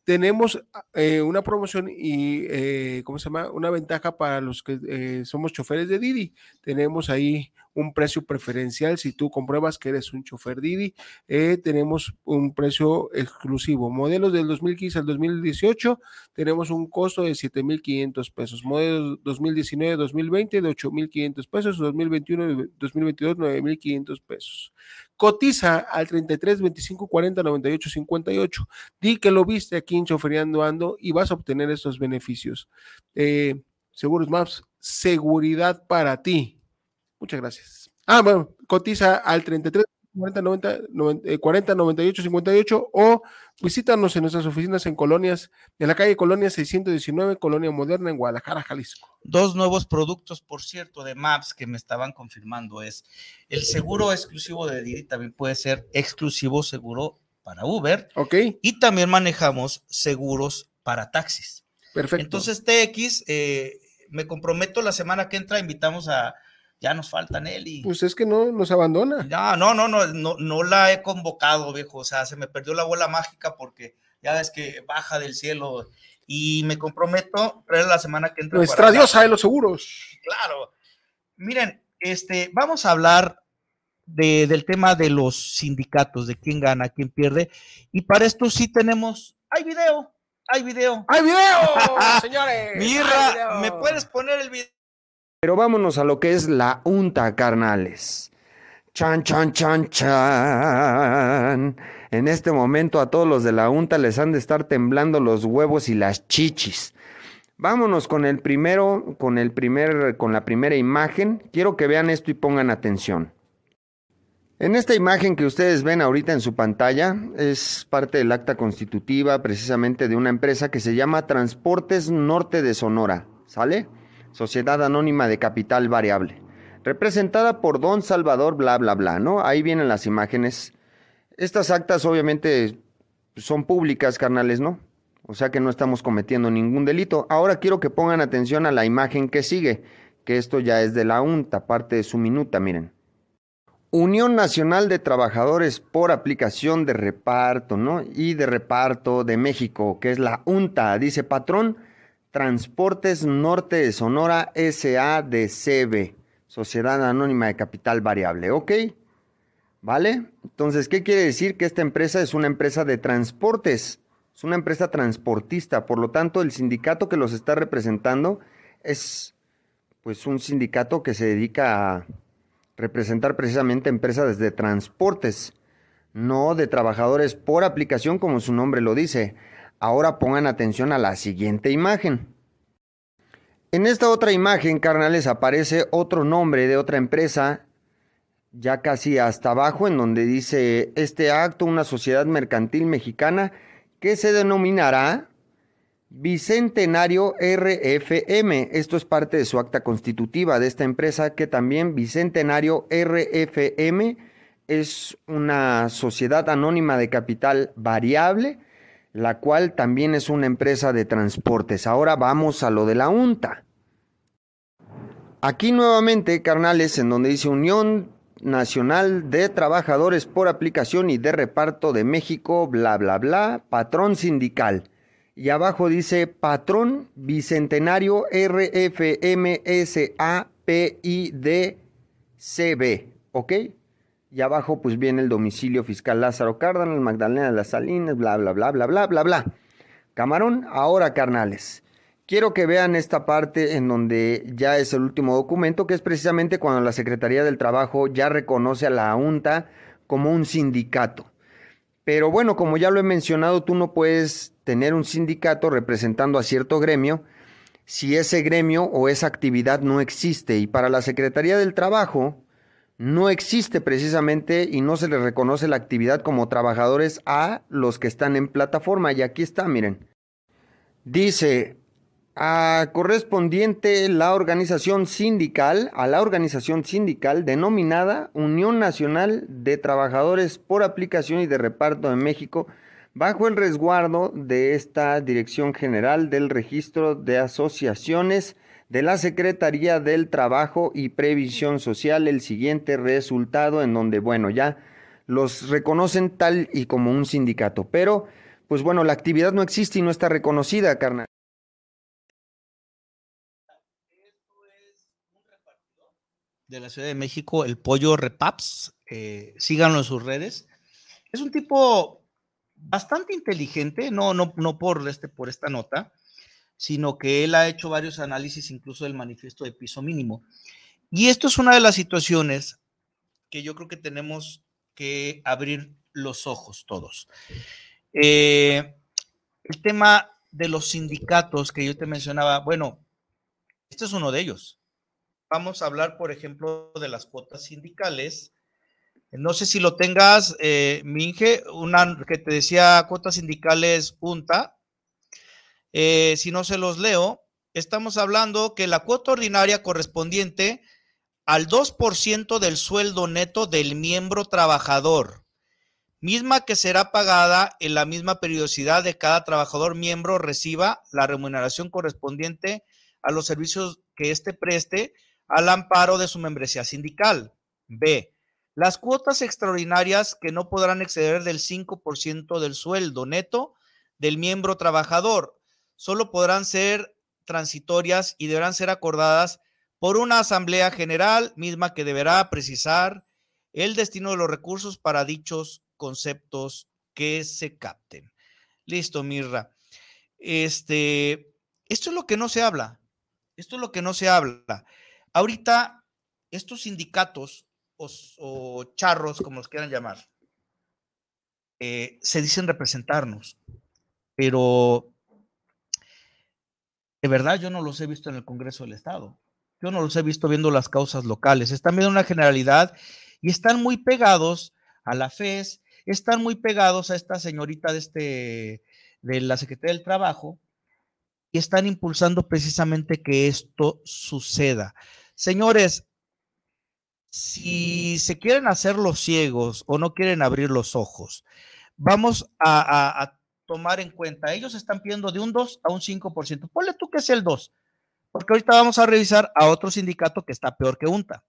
[SPEAKER 5] Tenemos eh, una promoción y, eh, ¿cómo se llama? Una ventaja para los que eh, somos choferes de Didi. Tenemos ahí un precio preferencial. Si tú compruebas que eres un chofer Didi, tenemos un precio exclusivo. Modelos del 2015 al 2018, tenemos un costo de 7,500 pesos. Modelos 2019-2020 de 8,500 pesos. 2021-2022, 9,500 pesos. Cotiza al 33 25 40 98 58. Di que lo viste aquí en Choferiando Ando y vas a obtener estos beneficios. Eh, Seguros Maps, seguridad para ti. Muchas gracias. Ah, bueno, cotiza al 33 40, 90, 40 98 58 o visítanos en nuestras oficinas en colonias, en la calle Colonia 619, Colonia Moderna, en Guadalajara, Jalisco.
[SPEAKER 6] Dos nuevos productos, por cierto, de Maps que me estaban confirmando es el seguro exclusivo de Didi también puede ser exclusivo seguro para Uber.
[SPEAKER 5] Ok.
[SPEAKER 6] Y también manejamos seguros para taxis.
[SPEAKER 5] Perfecto.
[SPEAKER 6] Entonces, TX, eh, me comprometo la semana que entra, invitamos a ya nos falta Nelly.
[SPEAKER 5] Pues es que no nos abandona.
[SPEAKER 6] Ya, no, no, no, no, no la he convocado, viejo. O sea, se me perdió la bola mágica porque ya ves que baja del cielo. Y me comprometo la semana que entra.
[SPEAKER 5] Nuestra diosa de los seguros.
[SPEAKER 6] Claro. Miren, este, vamos a hablar de, del tema de los sindicatos, de quién gana, quién pierde. Y para esto sí tenemos, hay video, hay video.
[SPEAKER 5] ¡Hay video, señores!
[SPEAKER 6] Mirra, ¿me puedes poner el video?
[SPEAKER 8] Pero vámonos a lo que es la unta, carnales. Chan, chan, chan, chan. En este momento a todos los de la unta les han de estar temblando los huevos y las chichis. Vámonos con el primero, con el primer, con la primera imagen. Quiero que vean esto y pongan atención. En esta imagen que ustedes ven ahorita en su pantalla es parte del acta constitutiva precisamente de una empresa que se llama Transportes Norte de Sonora. ¿Sale? Sociedad Anónima de Capital Variable, representada por Don Salvador, bla, bla, bla, ¿no? Ahí vienen las imágenes. Estas actas obviamente son públicas, carnales, ¿no? O sea que no estamos cometiendo ningún delito. Ahora quiero que pongan atención a la imagen que sigue, que esto ya es de la UNTA, parte de su minuta, miren. Unión Nacional de Trabajadores por Aplicación de Reparto, ¿no? Y de Reparto de México, que es la UNTA, dice patrón Transportes Norte de Sonora SADCB, Sociedad Anónima de Capital Variable, ¿ok? ¿Vale? Entonces, ¿qué quiere decir? Que esta empresa es una empresa de transportes, es una empresa transportista, por lo tanto, el sindicato que los está representando es pues un sindicato que se dedica a representar precisamente empresas de transportes, no de trabajadores por aplicación como su nombre lo dice. Ahora pongan atención a la siguiente imagen. En esta otra imagen, carnales, aparece otro nombre de otra empresa, ya casi hasta abajo, en donde dice este acto, una sociedad mercantil mexicana que se denominará Bicentenario RFM. Esto es parte de su acta constitutiva de esta empresa, que también Bicentenario RFM es una sociedad anónima de capital variable la cual también es una empresa de transportes. Ahora vamos a lo de la UNTA. Aquí nuevamente, carnales, en donde dice Unión Nacional de Trabajadores por Aplicación y de Reparto de México, bla, bla, bla, patrón sindical. Y abajo dice patrón bicentenario RFMSAPIDCB, ¿ok? Y abajo pues viene el domicilio fiscal Lázaro Cárdenas, Magdalena de las Salinas, bla, bla, bla, bla, bla, bla, bla. Camarón, ahora carnales. Quiero que vean esta parte en donde ya es el último documento, que es precisamente cuando la Secretaría del Trabajo ya reconoce a la UNTA como un sindicato. Pero bueno, como ya lo he mencionado, tú no puedes tener un sindicato representando a cierto gremio si ese gremio o esa actividad no existe. Y para la Secretaría del Trabajo, no existe precisamente y no se les reconoce la actividad como trabajadores a los que están en plataforma. Y aquí está, miren. Dice, a correspondiente la organización sindical, a la organización sindical denominada Unión Nacional de Trabajadores por Aplicación y de Reparto de México, bajo el resguardo de esta Dirección General del Registro de Asociaciones de la Secretaría del Trabajo y Previsión Social el siguiente resultado en donde, bueno, ya los reconocen tal y como un sindicato, pero pues bueno, la actividad no existe y no está reconocida, carnal.
[SPEAKER 6] de la Ciudad de México, el pollo Repaps, eh, síganlo en sus redes. Es un tipo bastante inteligente, no, no, no por, este, por esta nota, sino que él ha hecho varios análisis incluso del manifiesto de piso mínimo. Y esto es una de las situaciones que yo creo que tenemos que abrir los ojos todos. Eh, el tema de los sindicatos que yo te mencionaba, bueno, este es uno de ellos. Vamos a hablar, por ejemplo, de las cuotas sindicales. No sé si lo tengas, eh, Minge, una que te decía cuotas sindicales UNTA, eh, si no se los leo, estamos hablando que la cuota ordinaria correspondiente al 2% del sueldo neto del miembro trabajador, misma que será pagada en la misma periodicidad de cada trabajador miembro reciba la remuneración correspondiente a los servicios que éste preste al amparo de su membresía sindical. B. Las cuotas extraordinarias que no podrán exceder del 5% del sueldo neto del miembro trabajador, solo podrán ser transitorias y deberán ser acordadas por una asamblea general misma que deberá precisar el destino de los recursos para dichos conceptos que se capten. Listo, Mirra. Este, esto es lo que no se habla. Esto es lo que no se habla. Ahorita, estos sindicatos o, charros, como los quieran llamar, eh, se dicen representarnos, pero de verdad yo no los he visto en el Congreso del Estado. Yo no los he visto viendo las causas locales. Están viendo una generalidad y están muy pegados a la FES, están muy pegados a esta señorita de, este, de la Secretaría del Trabajo y están impulsando precisamente que esto suceda. Señores, si se quieren hacer los ciegos o no quieren abrir los ojos, vamos a, a tomar en cuenta, ellos están pidiendo de un 2 a un 5%. Ponle tú que es el 2, porque ahorita vamos a revisar a otro sindicato que está peor que UNTA.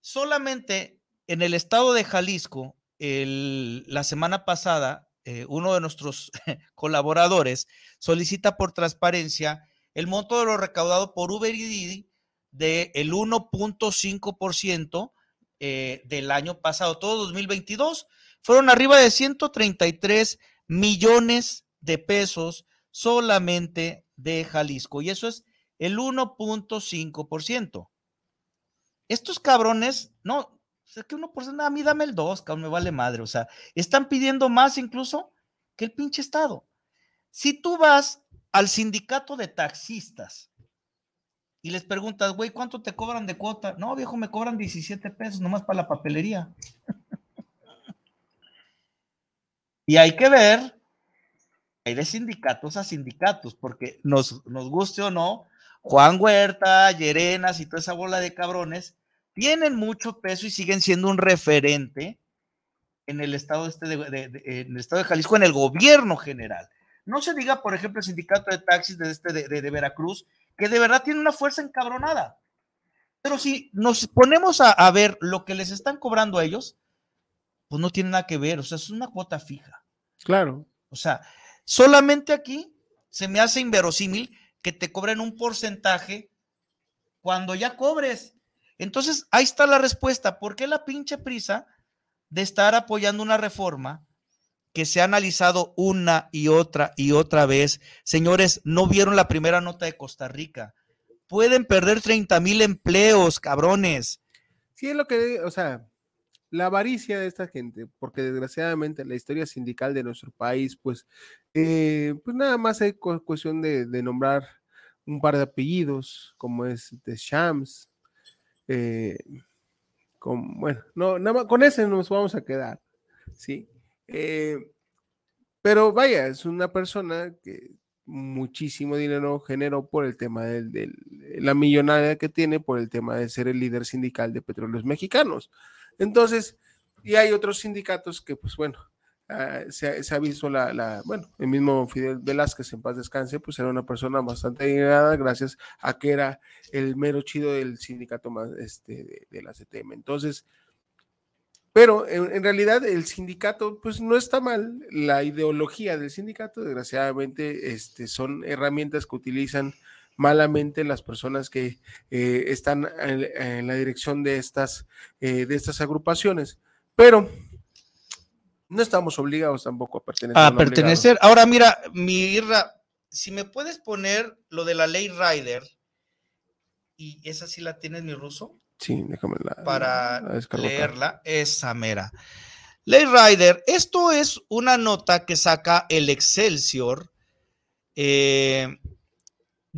[SPEAKER 6] Solamente en el estado de Jalisco, la semana pasada, eh, uno de nuestros colaboradores solicita por transparencia el monto de lo recaudado por Uber y Didi del 1.5% eh, del año pasado, todo 2022. Fueron arriba de 133 millones de pesos solamente de Jalisco. Y eso es el 1.5%. Estos cabrones, no, sé que 1%, a mí dame el 2, cabrón, me vale madre. O sea, están pidiendo más incluso que el pinche Estado. Si tú vas al sindicato de taxistas y les preguntas, güey, ¿cuánto te cobran de cuota? No, viejo, me cobran 17 pesos nomás para la papelería. Y hay que ver, hay de sindicatos a sindicatos, porque nos, nos guste o no, Juan Huerta, Llerenas y toda esa bola de cabrones tienen mucho peso y siguen siendo un referente en el estado, este de, en el estado de Jalisco, en el gobierno general. No se diga, por ejemplo, el sindicato de taxis de, este de, Veracruz, que de verdad tiene una fuerza encabronada. Pero si nos ponemos a, a, ver lo que les están cobrando a ellos, pues no tiene nada que ver, o sea, es una cuota fija.
[SPEAKER 5] Claro.
[SPEAKER 6] O sea, solamente aquí se me hace inverosímil que te cobren un porcentaje cuando ya cobres. Entonces, ahí está la respuesta. ¿Por qué la pinche prisa de estar apoyando una reforma que se ha analizado una y otra y otra vez? Señores, no vieron la primera nota de Costa Rica. Pueden perder 30 mil empleos, cabrones.
[SPEAKER 5] Sí, es lo que, o sea, la avaricia de esta gente, porque desgraciadamente la historia sindical de nuestro país, pues, eh, pues nada más hay cuestión de, nombrar un par de apellidos, como es de Shams. Eh, bueno, no, nada con ese nos vamos a quedar, ¿sí? Eh, pero vaya, es una persona que muchísimo dinero generó por el tema de la millonaria que tiene, por el tema de ser el líder sindical de petróleos mexicanos. Entonces, y hay otros sindicatos que, pues bueno, ah, se, ha visto la, bueno, el mismo Fidel Velázquez, en paz descanse, pues era una persona bastante adinerada gracias a que era el mero chido del sindicato más, este, de, la CTM. Entonces, pero en, realidad el sindicato, pues no está mal. La ideología del sindicato, desgraciadamente, este, son herramientas que utilizan malamente las personas que eh, están en, la dirección de estas, eh, de estas agrupaciones. Pero no estamos obligados tampoco a pertenecer.
[SPEAKER 6] A pertenecer. Ahora mira, mi si me puedes poner lo de la ley Rider, y esa sí la tienes mi ruso.
[SPEAKER 5] Sí, déjame la,
[SPEAKER 6] para leerla, esa mera. Ley Rider, esto es una nota que saca el Excelsior. Eh,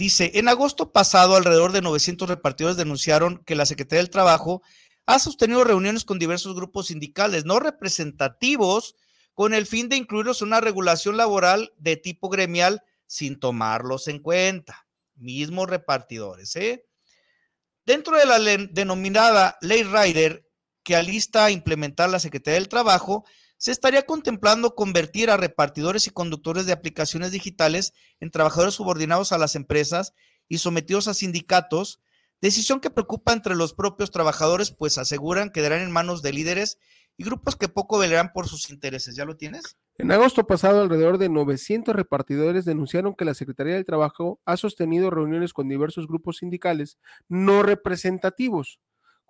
[SPEAKER 6] dice, en agosto pasado, alrededor de 900 repartidores denunciaron que la Secretaría del Trabajo ha sostenido reuniones con diversos grupos sindicales no representativos con el fin de incluirlos en una regulación laboral de tipo gremial sin tomarlos en cuenta. Mismos repartidores, ¿eh? Dentro de la denominada Ley Rider, que alista a implementar la Secretaría del Trabajo, se estaría contemplando convertir a repartidores y conductores de aplicaciones digitales en trabajadores subordinados a las empresas y sometidos a sindicatos, decisión que preocupa entre los propios trabajadores, pues aseguran quedarán en manos de líderes y grupos que poco velarán por sus intereses. ¿Ya lo tienes?
[SPEAKER 5] En agosto pasado, alrededor de 900 repartidores denunciaron que la Secretaría del Trabajo ha sostenido reuniones con diversos grupos sindicales no representativos,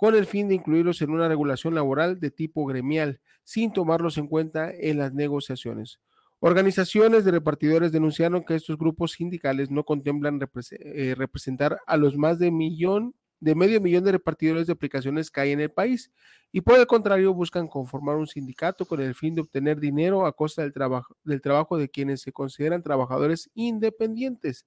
[SPEAKER 5] con el fin de incluirlos en una regulación laboral de tipo gremial, sin tomarlos en cuenta en las negociaciones. Organizaciones de repartidores denunciaron que estos grupos sindicales no contemplan eh, representar a los más de millón de medio millón de repartidores de aplicaciones que hay en el país y por el contrario buscan conformar un sindicato con el fin de obtener dinero a costa del trabajo, del trabajo de quienes se consideran trabajadores independientes.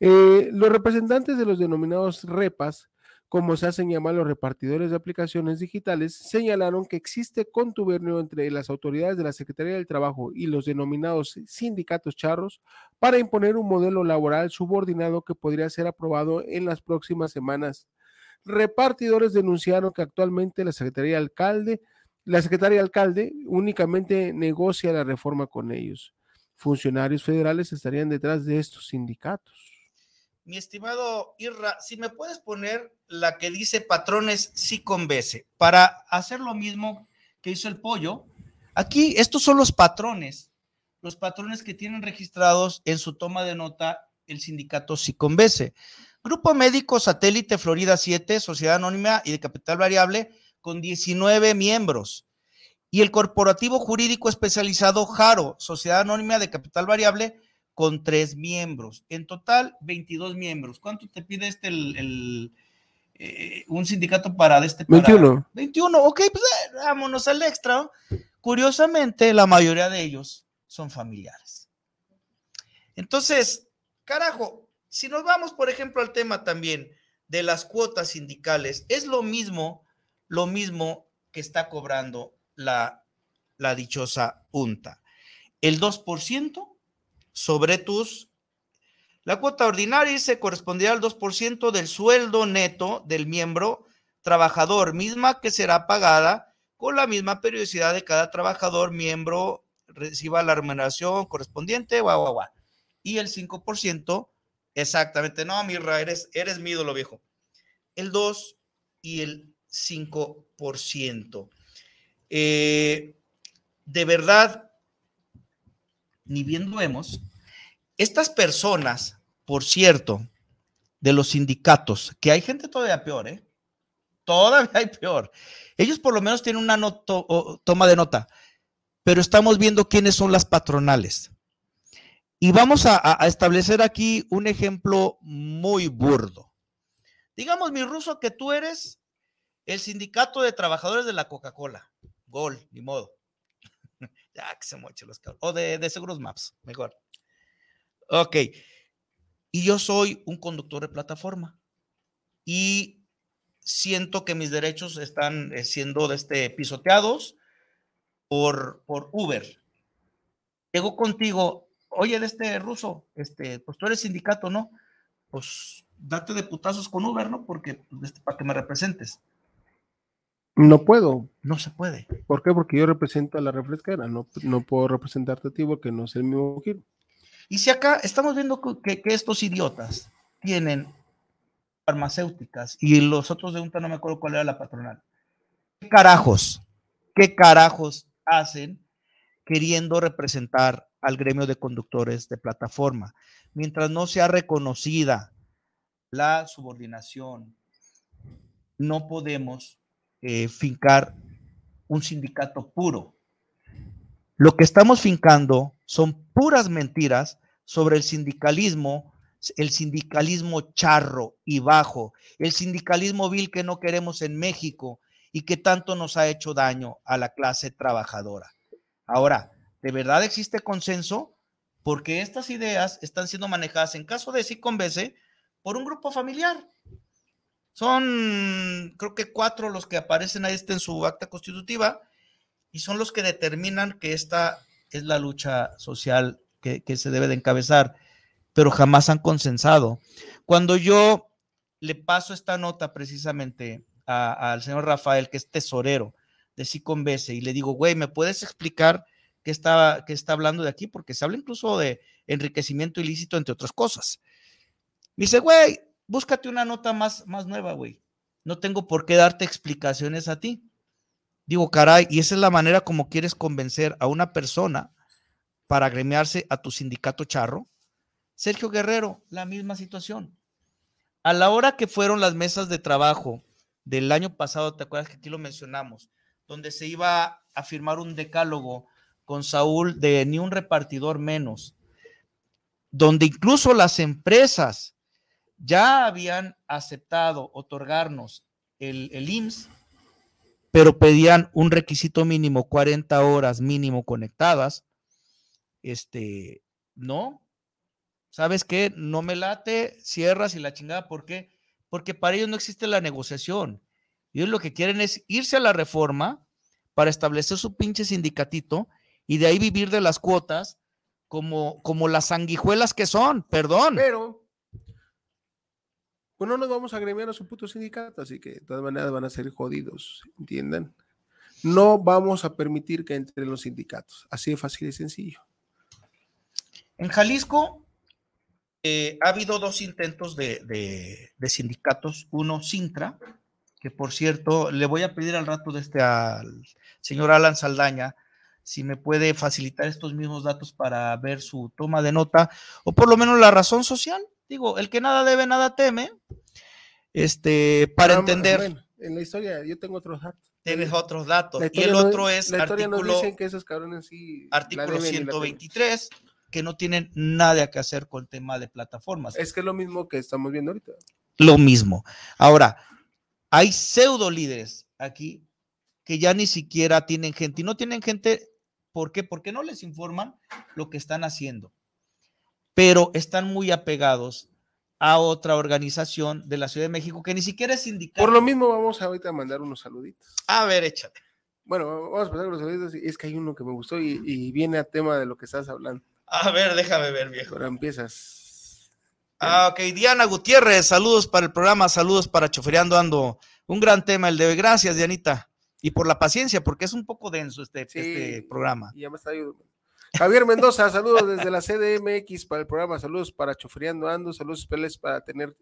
[SPEAKER 5] Eh, los representantes de los denominados REPAS como se hacen llamar los repartidores de aplicaciones digitales, señalaron que existe contubernio entre las autoridades de la Secretaría del Trabajo y los denominados sindicatos charros para imponer un modelo laboral subordinado que podría ser aprobado en las próximas semanas. Repartidores denunciaron que actualmente la Secretaría Alcalde, la Secretaría Alcalde únicamente negocia la reforma con ellos. Funcionarios federales estarían detrás de estos sindicatos
[SPEAKER 6] mi estimado Irra, si me puedes poner la que dice patrones sí convence, para hacer lo mismo que hizo el pollo. Aquí, estos son los patrones, los patrones que tienen registrados en su toma de nota el sindicato convence. Grupo Médico Satélite Florida 7, Sociedad Anónima y de Capital Variable, con 19 miembros. Y el Corporativo Jurídico Especializado Jaro, Sociedad Anónima de Capital Variable, con tres miembros. En total, 22 miembros. ¿Cuánto te pide este el, eh, un sindicato para este?
[SPEAKER 5] 21.
[SPEAKER 6] 21, ok, pues eh, vámonos al extra. Curiosamente, la mayoría de ellos son familiares. Entonces, carajo, si nos vamos, por ejemplo, al tema también de las cuotas sindicales, es lo mismo, lo mismo que está cobrando la, la dichosa UNTA. El 2% sobre tus... La cuota ordinaria se corresponderá al 2% del sueldo neto del miembro trabajador, misma que será pagada con la misma periodicidad de cada trabajador miembro reciba la remuneración correspondiente, guau, guau, guau. Y el 5%, exactamente, no, Mirra, eres, eres mi ídolo viejo. El 2 y el 5%. Eh, de verdad, ni bien vemos. Estas personas, por cierto, de los sindicatos, que hay gente todavía peor, ¿eh? Todavía hay peor. Ellos por lo menos tienen una toma de nota, pero estamos viendo quiénes son las patronales. Y vamos a, establecer aquí un ejemplo muy burdo. Digamos, mi ruso, que tú eres el sindicato de trabajadores de la Coca-Cola. Gol, ni modo. Ya que se los cabros. O de, de seguros maps, mejor. Ok. Y yo soy un conductor de plataforma. Y siento que mis derechos están eh, siendo este, pisoteados por, por Uber. Llego contigo, oye, de este ruso, este, pues tú eres sindicato, ¿no? Pues date de putazos con Uber, ¿no? Porque, pues, este, para que me representes.
[SPEAKER 5] No puedo.
[SPEAKER 6] No se puede.
[SPEAKER 5] ¿Por qué? Porque yo represento a la refresquera. No, no puedo representarte a ti porque no es el mismo giro.
[SPEAKER 6] Y si acá estamos viendo que, que estos idiotas tienen farmacéuticas y los otros de UNTA no me acuerdo cuál era la patronal. ¿Qué carajos? ¿Qué carajos hacen queriendo representar al gremio de conductores de plataforma? Mientras no sea reconocida la subordinación, no podemos eh, fincar un sindicato puro. Lo que estamos fincando son puras mentiras sobre el sindicalismo, el sindicalismo charro y bajo, el sindicalismo vil que no queremos en México y que tanto nos ha hecho daño a la clase trabajadora. Ahora, ¿de verdad existe consenso? Porque estas ideas están siendo manejadas en caso de sí convence por un grupo familiar. Son, creo que cuatro los que aparecen ahí en su acta constitutiva y son los que determinan que esta es la lucha social que, se debe de encabezar, pero jamás han consensado. Cuando yo le paso esta nota precisamente al señor Rafael, que es tesorero de Siconbese, y le digo, güey, ¿me puedes explicar qué está, qué está hablando de aquí? Porque se habla incluso de enriquecimiento ilícito, entre otras cosas. Me dice, güey, búscate una nota más, más nueva, güey. No tengo por qué darte explicaciones a ti. Digo, caray, y esa es la manera como quieres convencer a una persona para agremiarse a tu sindicato charro. Sergio Guerrero, la misma situación. A la hora que fueron las mesas de trabajo del año pasado, ¿te acuerdas que aquí lo mencionamos? Donde se iba a firmar un decálogo con Saúl de ni un repartidor menos, donde incluso las empresas ya habían aceptado otorgarnos el, el IMSS, pero pedían un requisito mínimo, 40 horas mínimo conectadas. Este, no, ¿sabes qué? No me late, cierras y la chingada, ¿por qué? Porque para ellos no existe la negociación. Ellos lo que quieren es irse a la reforma para establecer su pinche sindicatito y de ahí vivir de las cuotas como, como las sanguijuelas que son, perdón.
[SPEAKER 5] Pero pues no nos vamos a agremiar a su puto sindicato, así que de todas maneras van a ser jodidos, ¿entiendan? No vamos a permitir que entren los sindicatos, así de fácil y sencillo.
[SPEAKER 6] En Jalisco eh, ha habido dos intentos de, sindicatos, uno Sintra, que por cierto, le voy a pedir al rato de este al señor Alan Saldaña, si me puede facilitar estos mismos datos para ver su toma de nota, o por lo menos la razón social, Digo, el que nada debe, nada teme. Este, para entender.
[SPEAKER 5] en la historia yo tengo otros datos.
[SPEAKER 6] Tienes otros datos. Y el otro es
[SPEAKER 5] artículo, que esos cabrones sí
[SPEAKER 6] artículo 123, que no tienen nada que hacer con el tema de plataformas.
[SPEAKER 5] Es que es lo mismo que estamos viendo ahorita.
[SPEAKER 6] Lo mismo. Ahora, hay pseudo líderes aquí que ya ni siquiera tienen gente. Y no tienen gente, ¿por qué? Porque no les informan lo que están haciendo pero están muy apegados a otra organización de la Ciudad de México que ni siquiera es sindical.
[SPEAKER 5] Por lo mismo vamos ahorita a mandar unos saluditos.
[SPEAKER 6] A ver, échate.
[SPEAKER 5] Bueno, vamos a pasar con los saluditos. Es que hay uno que me gustó y, viene a tema de lo que estás hablando.
[SPEAKER 6] A ver, déjame ver, viejo.
[SPEAKER 5] Ahora empiezas.
[SPEAKER 6] Ah, ok. Diana Gutiérrez, saludos para el programa, saludos para Chofereando Ando. Un gran tema el de hoy. Gracias, Dianita. Y por la paciencia, porque es un poco denso este, este programa.
[SPEAKER 5] Y ya me está ayudando. Javier Mendoza, saludos desde la CDMX para el programa, saludos para Chofriando Ando, saludos especiales para tener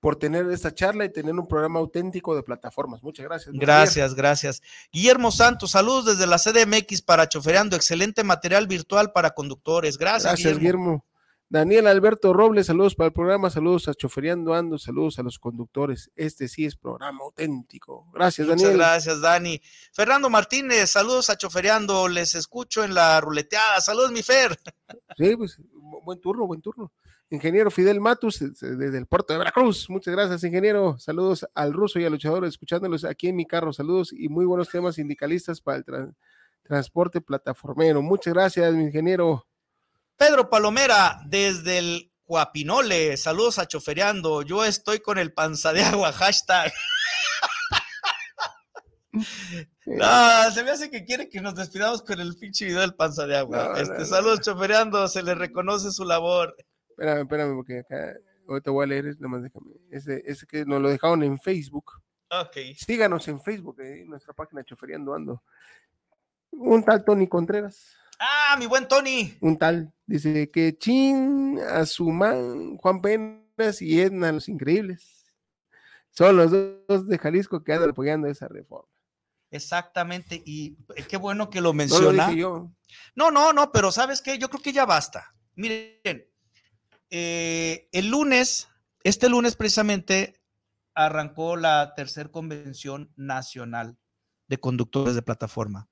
[SPEAKER 5] por tener esta charla y tener un programa auténtico de plataformas. Muchas gracias.
[SPEAKER 6] Gracias, gracias. Guillermo Santos, saludos desde la CDMX para Chofereando, excelente material virtual para conductores. Gracias.
[SPEAKER 5] Gracias, Guillermo. Daniel Alberto Robles, saludos para el programa, saludos a Choferiando Ando, saludos a los conductores. Este sí es programa auténtico. Gracias, Daniel.
[SPEAKER 6] Muchas gracias, Dani. Fernando Martínez, saludos a Choferiando, les escucho en la ruleteada. Saludos, mi Fer.
[SPEAKER 5] Sí, pues buen turno, buen turno. Ingeniero Fidel Matus, desde el puerto de Veracruz. Muchas gracias, ingeniero. Saludos al ruso y al luchador, escuchándolos aquí en mi carro. Saludos y muy buenos temas sindicalistas para el transporte plataformero. Muchas gracias, mi ingeniero.
[SPEAKER 6] Pedro Palomera, desde el Guapinole, saludos a Chofereando, yo estoy con el panza de agua, hashtag. No, se me hace que quiere que nos despidamos con el pinche video del panza de agua. este, saludos chofereando, se le reconoce su labor.
[SPEAKER 5] Espérame, espérame, porque acá ahorita voy a leer, nomás déjame. Ese, ese que nos lo dejaron en Facebook.
[SPEAKER 6] Ok.
[SPEAKER 5] Síganos en Facebook, eh, nuestra página Choferiando Ando. Un tal Tony Contreras.
[SPEAKER 6] Ah, mi buen Tony.
[SPEAKER 5] Un tal, dice que chin a su man, Juan Penas y Edna, los increíbles. Son los dos de Jalisco que andan apoyando esa reforma.
[SPEAKER 6] Exactamente, y eh, qué bueno que lo
[SPEAKER 5] No lo
[SPEAKER 6] menciona.
[SPEAKER 5] dije yo.
[SPEAKER 6] No, no, no, pero ¿sabes qué? Yo creo que ya basta. Miren, eh, el lunes, este lunes precisamente, arrancó la tercera convención nacional de conductores de plataforma.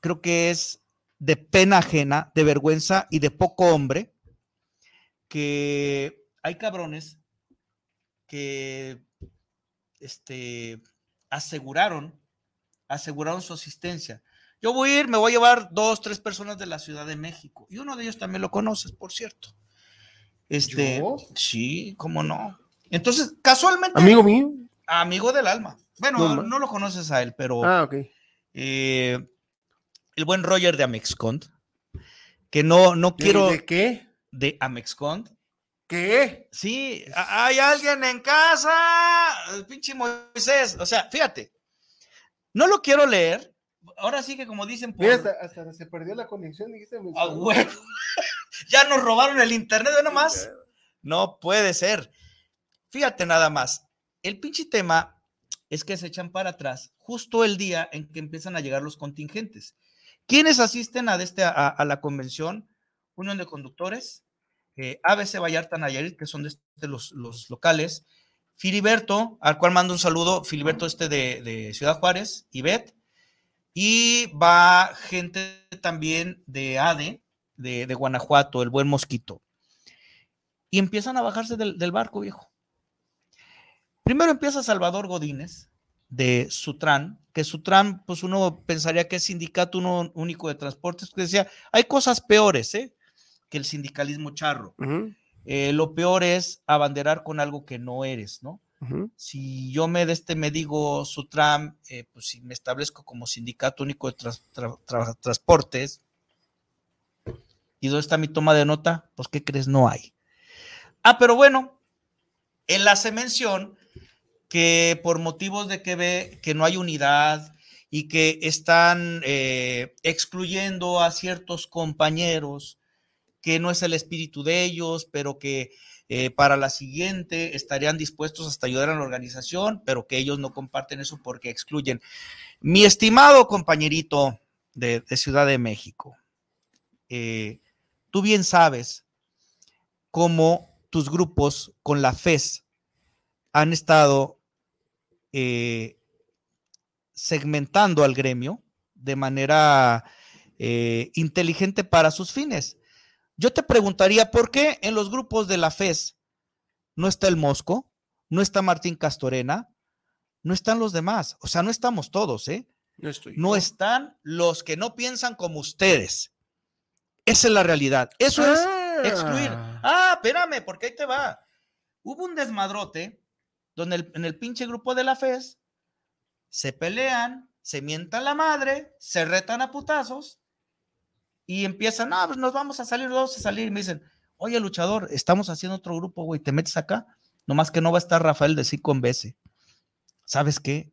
[SPEAKER 6] Creo que es de pena ajena, de vergüenza y de poco hombre que hay cabrones que este, aseguraron, aseguraron su asistencia. Yo voy a ir, me voy a llevar dos, tres personas de la Ciudad de México. Y uno de ellos también lo conoces, por cierto. Este,
[SPEAKER 5] ¿Yo?
[SPEAKER 6] sí, cómo no. Entonces, casualmente,
[SPEAKER 5] Amigo mío.
[SPEAKER 6] amigo del alma. Bueno,
[SPEAKER 5] No
[SPEAKER 6] no, lo conoces a él, pero
[SPEAKER 5] Ah, ok.
[SPEAKER 6] eh, el buen Roger de Amexcont, que no, no
[SPEAKER 5] ¿De-
[SPEAKER 6] quiero
[SPEAKER 5] ¿De qué?
[SPEAKER 6] de Amexcont.
[SPEAKER 5] ¿Qué?
[SPEAKER 6] Sí, hay alguien en casa, el pinche Moisés. O sea, fíjate, no lo quiero leer. Ahora sí que como dicen por...
[SPEAKER 5] Mira, hasta, hasta se perdió la conexión, dijiste. me-
[SPEAKER 6] ¡A huevo! ya nos robaron el internet, ¿ve nomás. No puede ser. Fíjate nada más. El pinche tema es que se echan para atrás justo el día en que empiezan a llegar los contingentes. ¿Quiénes asisten a, este, a, la convención? Unión de Conductores, eh, ABC Vallarta Nayarit, que son de, este- los, los locales, Filiberto, al cual mando un saludo, Filiberto este de, de Ciudad Juárez, Ivette, y va gente también de ADE, de, de Guanajuato, el buen mosquito. Y empiezan a bajarse del, del barco, viejo. Primero empieza Salvador Godínez, de Sutran, que Sutran, pues uno pensaría que es sindicato uno único de transportes, que decía, hay cosas peores, ¿eh? Que el sindicalismo charro. Eh, lo peor es abanderar con algo que no eres, ¿no? si yo me, de este, me digo Sutram, eh, pues si me establezco como sindicato único de tra- transportes, ¿y dónde está mi toma de nota? Pues, ¿qué crees? No hay. Ah, pero bueno, él hace mención que por motivos de que ve que no hay unidad y que están eh, excluyendo a ciertos compañeros, que no es el espíritu de ellos, pero que eh, para la siguiente estarían dispuestos hasta ayudar a la organización, pero que ellos no comparten eso porque excluyen. Mi estimado compañerito de, Ciudad de México, eh, tú bien sabes cómo tus grupos con la FES han estado eh, segmentando al gremio de manera eh, inteligente para sus fines. Yo te preguntaría, ¿por qué en los grupos de la FES no está el Mosco, no está Martín Castorena, no están los demás? O sea, no estamos todos, ¿eh?
[SPEAKER 5] No estoy.
[SPEAKER 6] No están los que no piensan como ustedes. Esa es la realidad. Eso es excluir. Ah, espérame, porque ahí te va. Hubo un desmadrote donde en el pinche grupo de la FES se pelean, se mientan la madre, se retan a putazos y empiezan, no, pues nos vamos a salir, vamos a salir. Y me dicen, oye, luchador, estamos haciendo otro grupo, güey, te metes acá. Nomás que no va a estar Rafael de 5 en BS. ¿Sabes qué?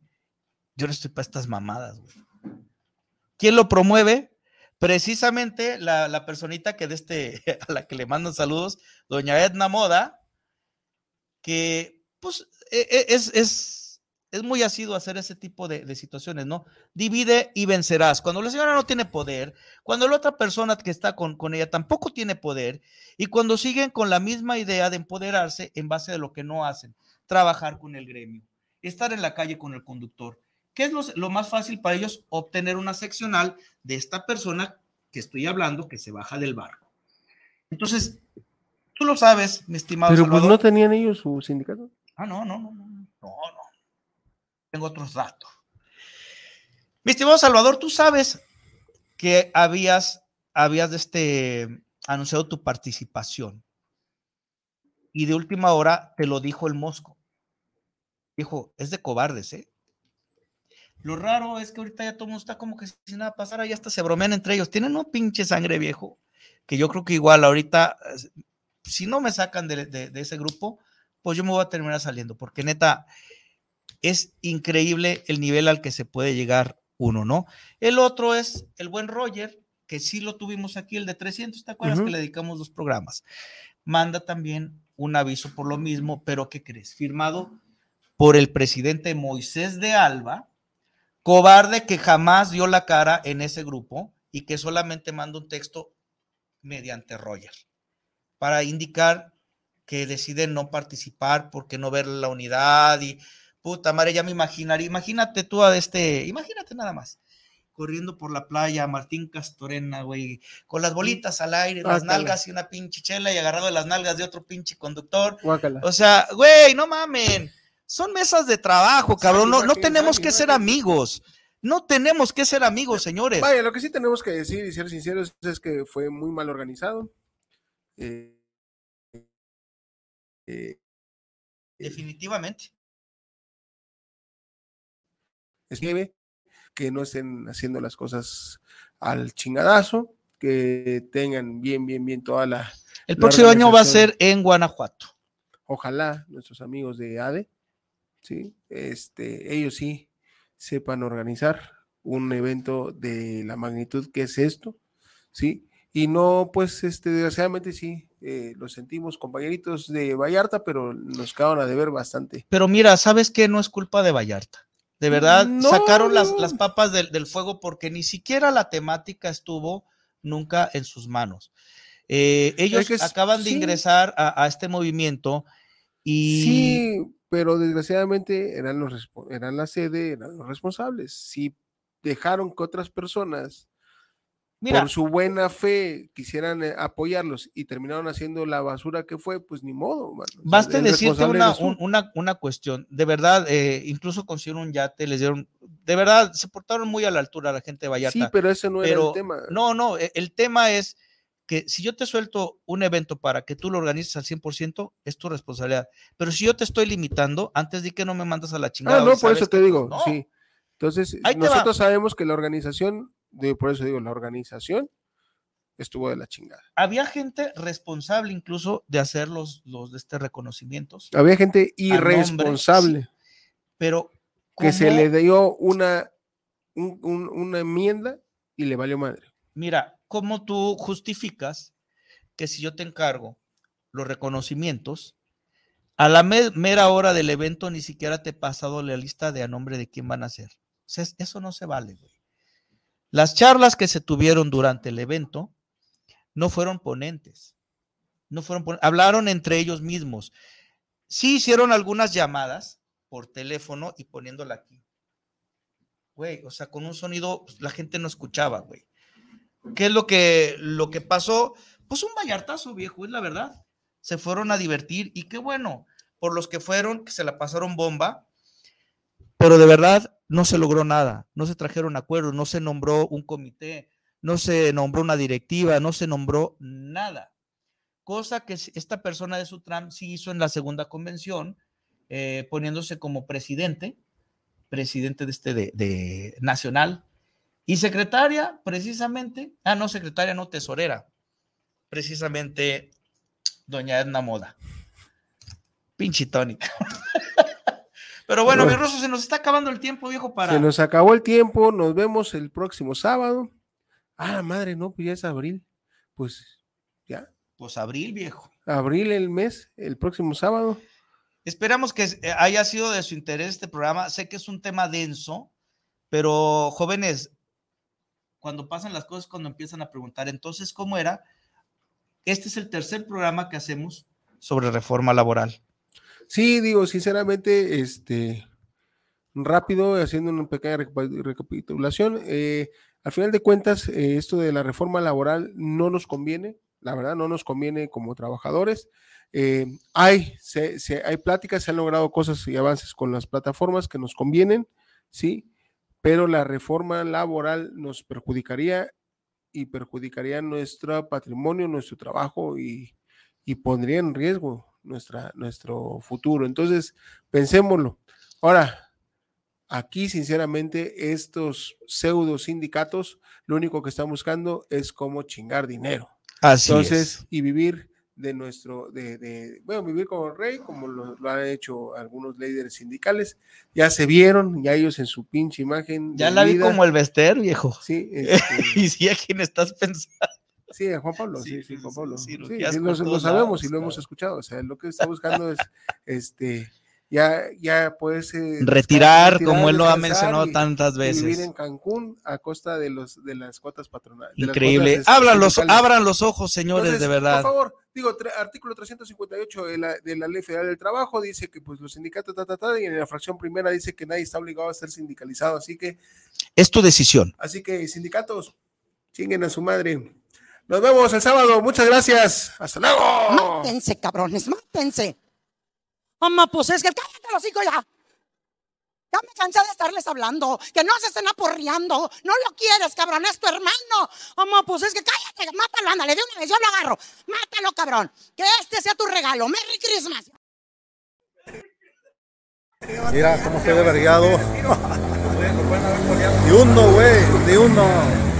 [SPEAKER 6] Yo no estoy para estas mamadas, güey. ¿Quién lo promueve? Precisamente la, la personita que de este, a la que le mandan saludos, doña Edna Moda, que pues e- e- es, es, es muy asiduo a hacer ese tipo de, de situaciones, ¿no? Divide y vencerás. Cuando la señora no tiene poder, cuando la otra persona que está con, con ella tampoco tiene poder, y cuando siguen con la misma idea de empoderarse en base de lo que no hacen, trabajar con el gremio, estar en la calle con el conductor. ¿Qué es lo, lo más fácil para ellos? Obtener una seccional de esta persona que estoy hablando que se baja del barco. Entonces, tú lo sabes, mi estimado
[SPEAKER 5] Pero pues no tenían ellos su sindicato.
[SPEAKER 6] Ah, no, no, no, no, no, no. Tengo otros datos. Mi estimado Salvador, tú sabes que habías, habías este, anunciado tu participación. Y de última hora te lo dijo el Mosco. Dijo, es de cobardes, ¿eh? Lo raro es que ahorita ya todo el mundo está como que si nada pasara, ya hasta se bromean entre ellos. Tienen un pinche sangre viejo, que yo creo que igual ahorita, eh, si no me sacan de ese grupo, pues yo me voy a terminar saliendo, porque neta, es increíble el nivel al que se puede llegar uno, ¿no? El otro es el buen Roger, que sí lo tuvimos aquí, el de 300, ¿te acuerdas que le dedicamos dos programas? Manda también un aviso por lo mismo, pero ¿qué crees? Firmado por el presidente Moisés de Alba, cobarde que jamás dio la cara en ese grupo y que solamente manda un texto mediante Roger para indicar que decide no participar porque no ver la unidad y puta madre, ya me imaginaría, imagínate tú a este, imagínate nada más, corriendo por la playa, Martín Castorena, güey, con las bolitas al aire, las nalgas y una pinche chela y agarrado de las nalgas de otro pinche conductor. O sea, güey, no mamen, son mesas de trabajo, cabrón, no, no tenemos que ser amigos. No tenemos que ser amigos, señores.
[SPEAKER 5] Vaya, lo que sí tenemos que decir y ser sinceros es que fue muy mal organizado. Eh,
[SPEAKER 6] eh, Definitivamente.
[SPEAKER 5] Escribe que no estén haciendo las cosas al chingadazo, que tengan bien, bien, bien toda la.
[SPEAKER 6] El próximo año va a ser en Guanajuato.
[SPEAKER 5] Ojalá nuestros amigos de ADE, sí, este, ellos sí sepan organizar un evento de la magnitud que es esto, sí, y no, pues, este, desgraciadamente sí, eh, lo sentimos compañeritos de Vallarta, pero nos quedaron a deber bastante.
[SPEAKER 6] Pero mira, ¿sabes qué? No es culpa de Vallarta. De verdad, sacaron Las, las, papas del, fuego porque ni siquiera la temática estuvo nunca en sus manos. Eh, ellos acaban de ingresar a, este movimiento y...
[SPEAKER 5] Sí, pero desgraciadamente eran, los, eran la sede, eran los responsables. Si dejaron que otras personas por su buena fe quisieran eh, apoyarlos y terminaron haciendo la basura que fue, pues ni modo.
[SPEAKER 6] Basta decirte una, una, cuestión, de verdad, eh, incluso consiguieron un yate, les dieron, de verdad, se portaron muy a la altura la gente de Vallarta.
[SPEAKER 5] Sí, pero ese no era el tema.
[SPEAKER 6] No, no, e, el tema es que si yo te suelto un evento para que tú lo organices al 100%, es tu responsabilidad. Pero si yo te estoy limitando, antes di que no me mandas a la chingada.
[SPEAKER 5] Ah, no, por eso te digo, sí. Entonces, nosotros sabemos que la organización por eso digo, la organización estuvo de la chingada.
[SPEAKER 6] Había gente responsable incluso de hacer los, los de este reconocimientos.
[SPEAKER 5] Había gente irresponsable.
[SPEAKER 6] pero
[SPEAKER 5] que se le dio una, una enmienda y le valió madre.
[SPEAKER 6] Mira, ¿cómo tú justificas que si yo te encargo los reconocimientos, a la mera hora del evento ni siquiera te he pasado la lista de a nombre de quién van a ser? O sea, eso no se vale, güey. Las charlas que se tuvieron durante el evento no fueron ponentes, no fueron hablaron entre ellos mismos. Sí hicieron algunas llamadas por teléfono y poniéndola aquí. Güey, o sea, con un sonido pues, la gente no escuchaba, güey. ¿Qué es lo que, lo que pasó? Pues un vallartazo, viejo, es la verdad. Se fueron a divertir y qué bueno, por los que fueron, que se la pasaron bomba, pero de verdad no se logró nada, no se trajeron acuerdos, no se nombró un comité, no se nombró una directiva, no se nombró nada. Cosa que esta persona de Sutram sí hizo en la segunda convención, eh, poniéndose como presidente, presidente de este de, nacional, y secretaria, precisamente, ah, no, secretaria, no, tesorera, precisamente doña Edna Moda. Pinche tónica. Pero bueno, mi Rosso, se nos está acabando el tiempo, viejo, para.
[SPEAKER 5] Se nos acabó el tiempo, nos vemos el próximo sábado. Ah, madre, no, pues ya es abril. Pues ya.
[SPEAKER 6] Pues abril, viejo.
[SPEAKER 5] Abril el mes, el próximo sábado.
[SPEAKER 6] Esperamos que eh, haya sido de su interés este programa. Sé que es un tema denso, pero jóvenes, cuando pasan las cosas, cuando empiezan a preguntar, entonces, ¿cómo era? Este es el tercer programa que hacemos sobre reforma laboral.
[SPEAKER 5] Sí, digo, sinceramente, este, rápido, haciendo una pequeña recapitulación, eh, al final de cuentas, eh, esto de la reforma laboral no nos conviene, la verdad, no nos conviene como trabajadores. Eh, hay, se, hay pláticas, se han logrado cosas y avances con las plataformas que nos convienen, sí, pero la reforma laboral nos perjudicaría y perjudicaría nuestro patrimonio, nuestro trabajo y, y pondría en riesgo nuestra, nuestro futuro. Entonces, pensémoslo. Ahora, aquí, sinceramente, estos pseudo sindicatos, lo único que están buscando es cómo chingar dinero.
[SPEAKER 6] Así
[SPEAKER 5] Entonces, y vivir de nuestro, de, de bueno, vivir como rey, como lo, lo, han hecho algunos líderes sindicales, ya se vieron, ya ellos en su pinche imagen.
[SPEAKER 6] Ya la vida. vi como el Vester, viejo.
[SPEAKER 5] Sí.
[SPEAKER 6] Este, y sí, a quién estás pensando.
[SPEAKER 5] Sí, Juan Pablo, sí, sí, sí Juan Pablo. Sí, sí, sí lo, lo, sabemos y lo hemos escuchado. O sea, lo que está buscando es este ya, ya puedes
[SPEAKER 6] eh, retirar, retirar, como él lo ha mencionado y, tantas veces.
[SPEAKER 5] vivir en Cancún a costa de los de las cuotas patronales.
[SPEAKER 6] Increíble. Cuotas abran, los, abran los ojos, señores,
[SPEAKER 5] Entonces,
[SPEAKER 6] de verdad.
[SPEAKER 5] Por favor, digo, artículo 358 de la, de la Ley Federal del Trabajo dice que pues los sindicatos, ta, ta, ta, y en la fracción primera dice que nadie está obligado a ser sindicalizado, así que...
[SPEAKER 6] Es tu decisión.
[SPEAKER 5] Así que, sindicatos, chinguen a su madre. Nos vemos el sábado. Muchas gracias. Hasta luego.
[SPEAKER 9] Mátense, cabrones, mátense. Mamá, pues es que cállate los hijos ya. Ya me cansé de estarles hablando. Que no se estén aporreando. No lo quieres, cabrón. Es tu hermano. Mamá, pues es que cállate. Mátalo, ándale. De una vez yo lo agarro. Mátalo, cabrón. Que este sea tu regalo. Merry Christmas.
[SPEAKER 10] Mira cómo estoy de vergado. Ni uno, güey. Ni uno.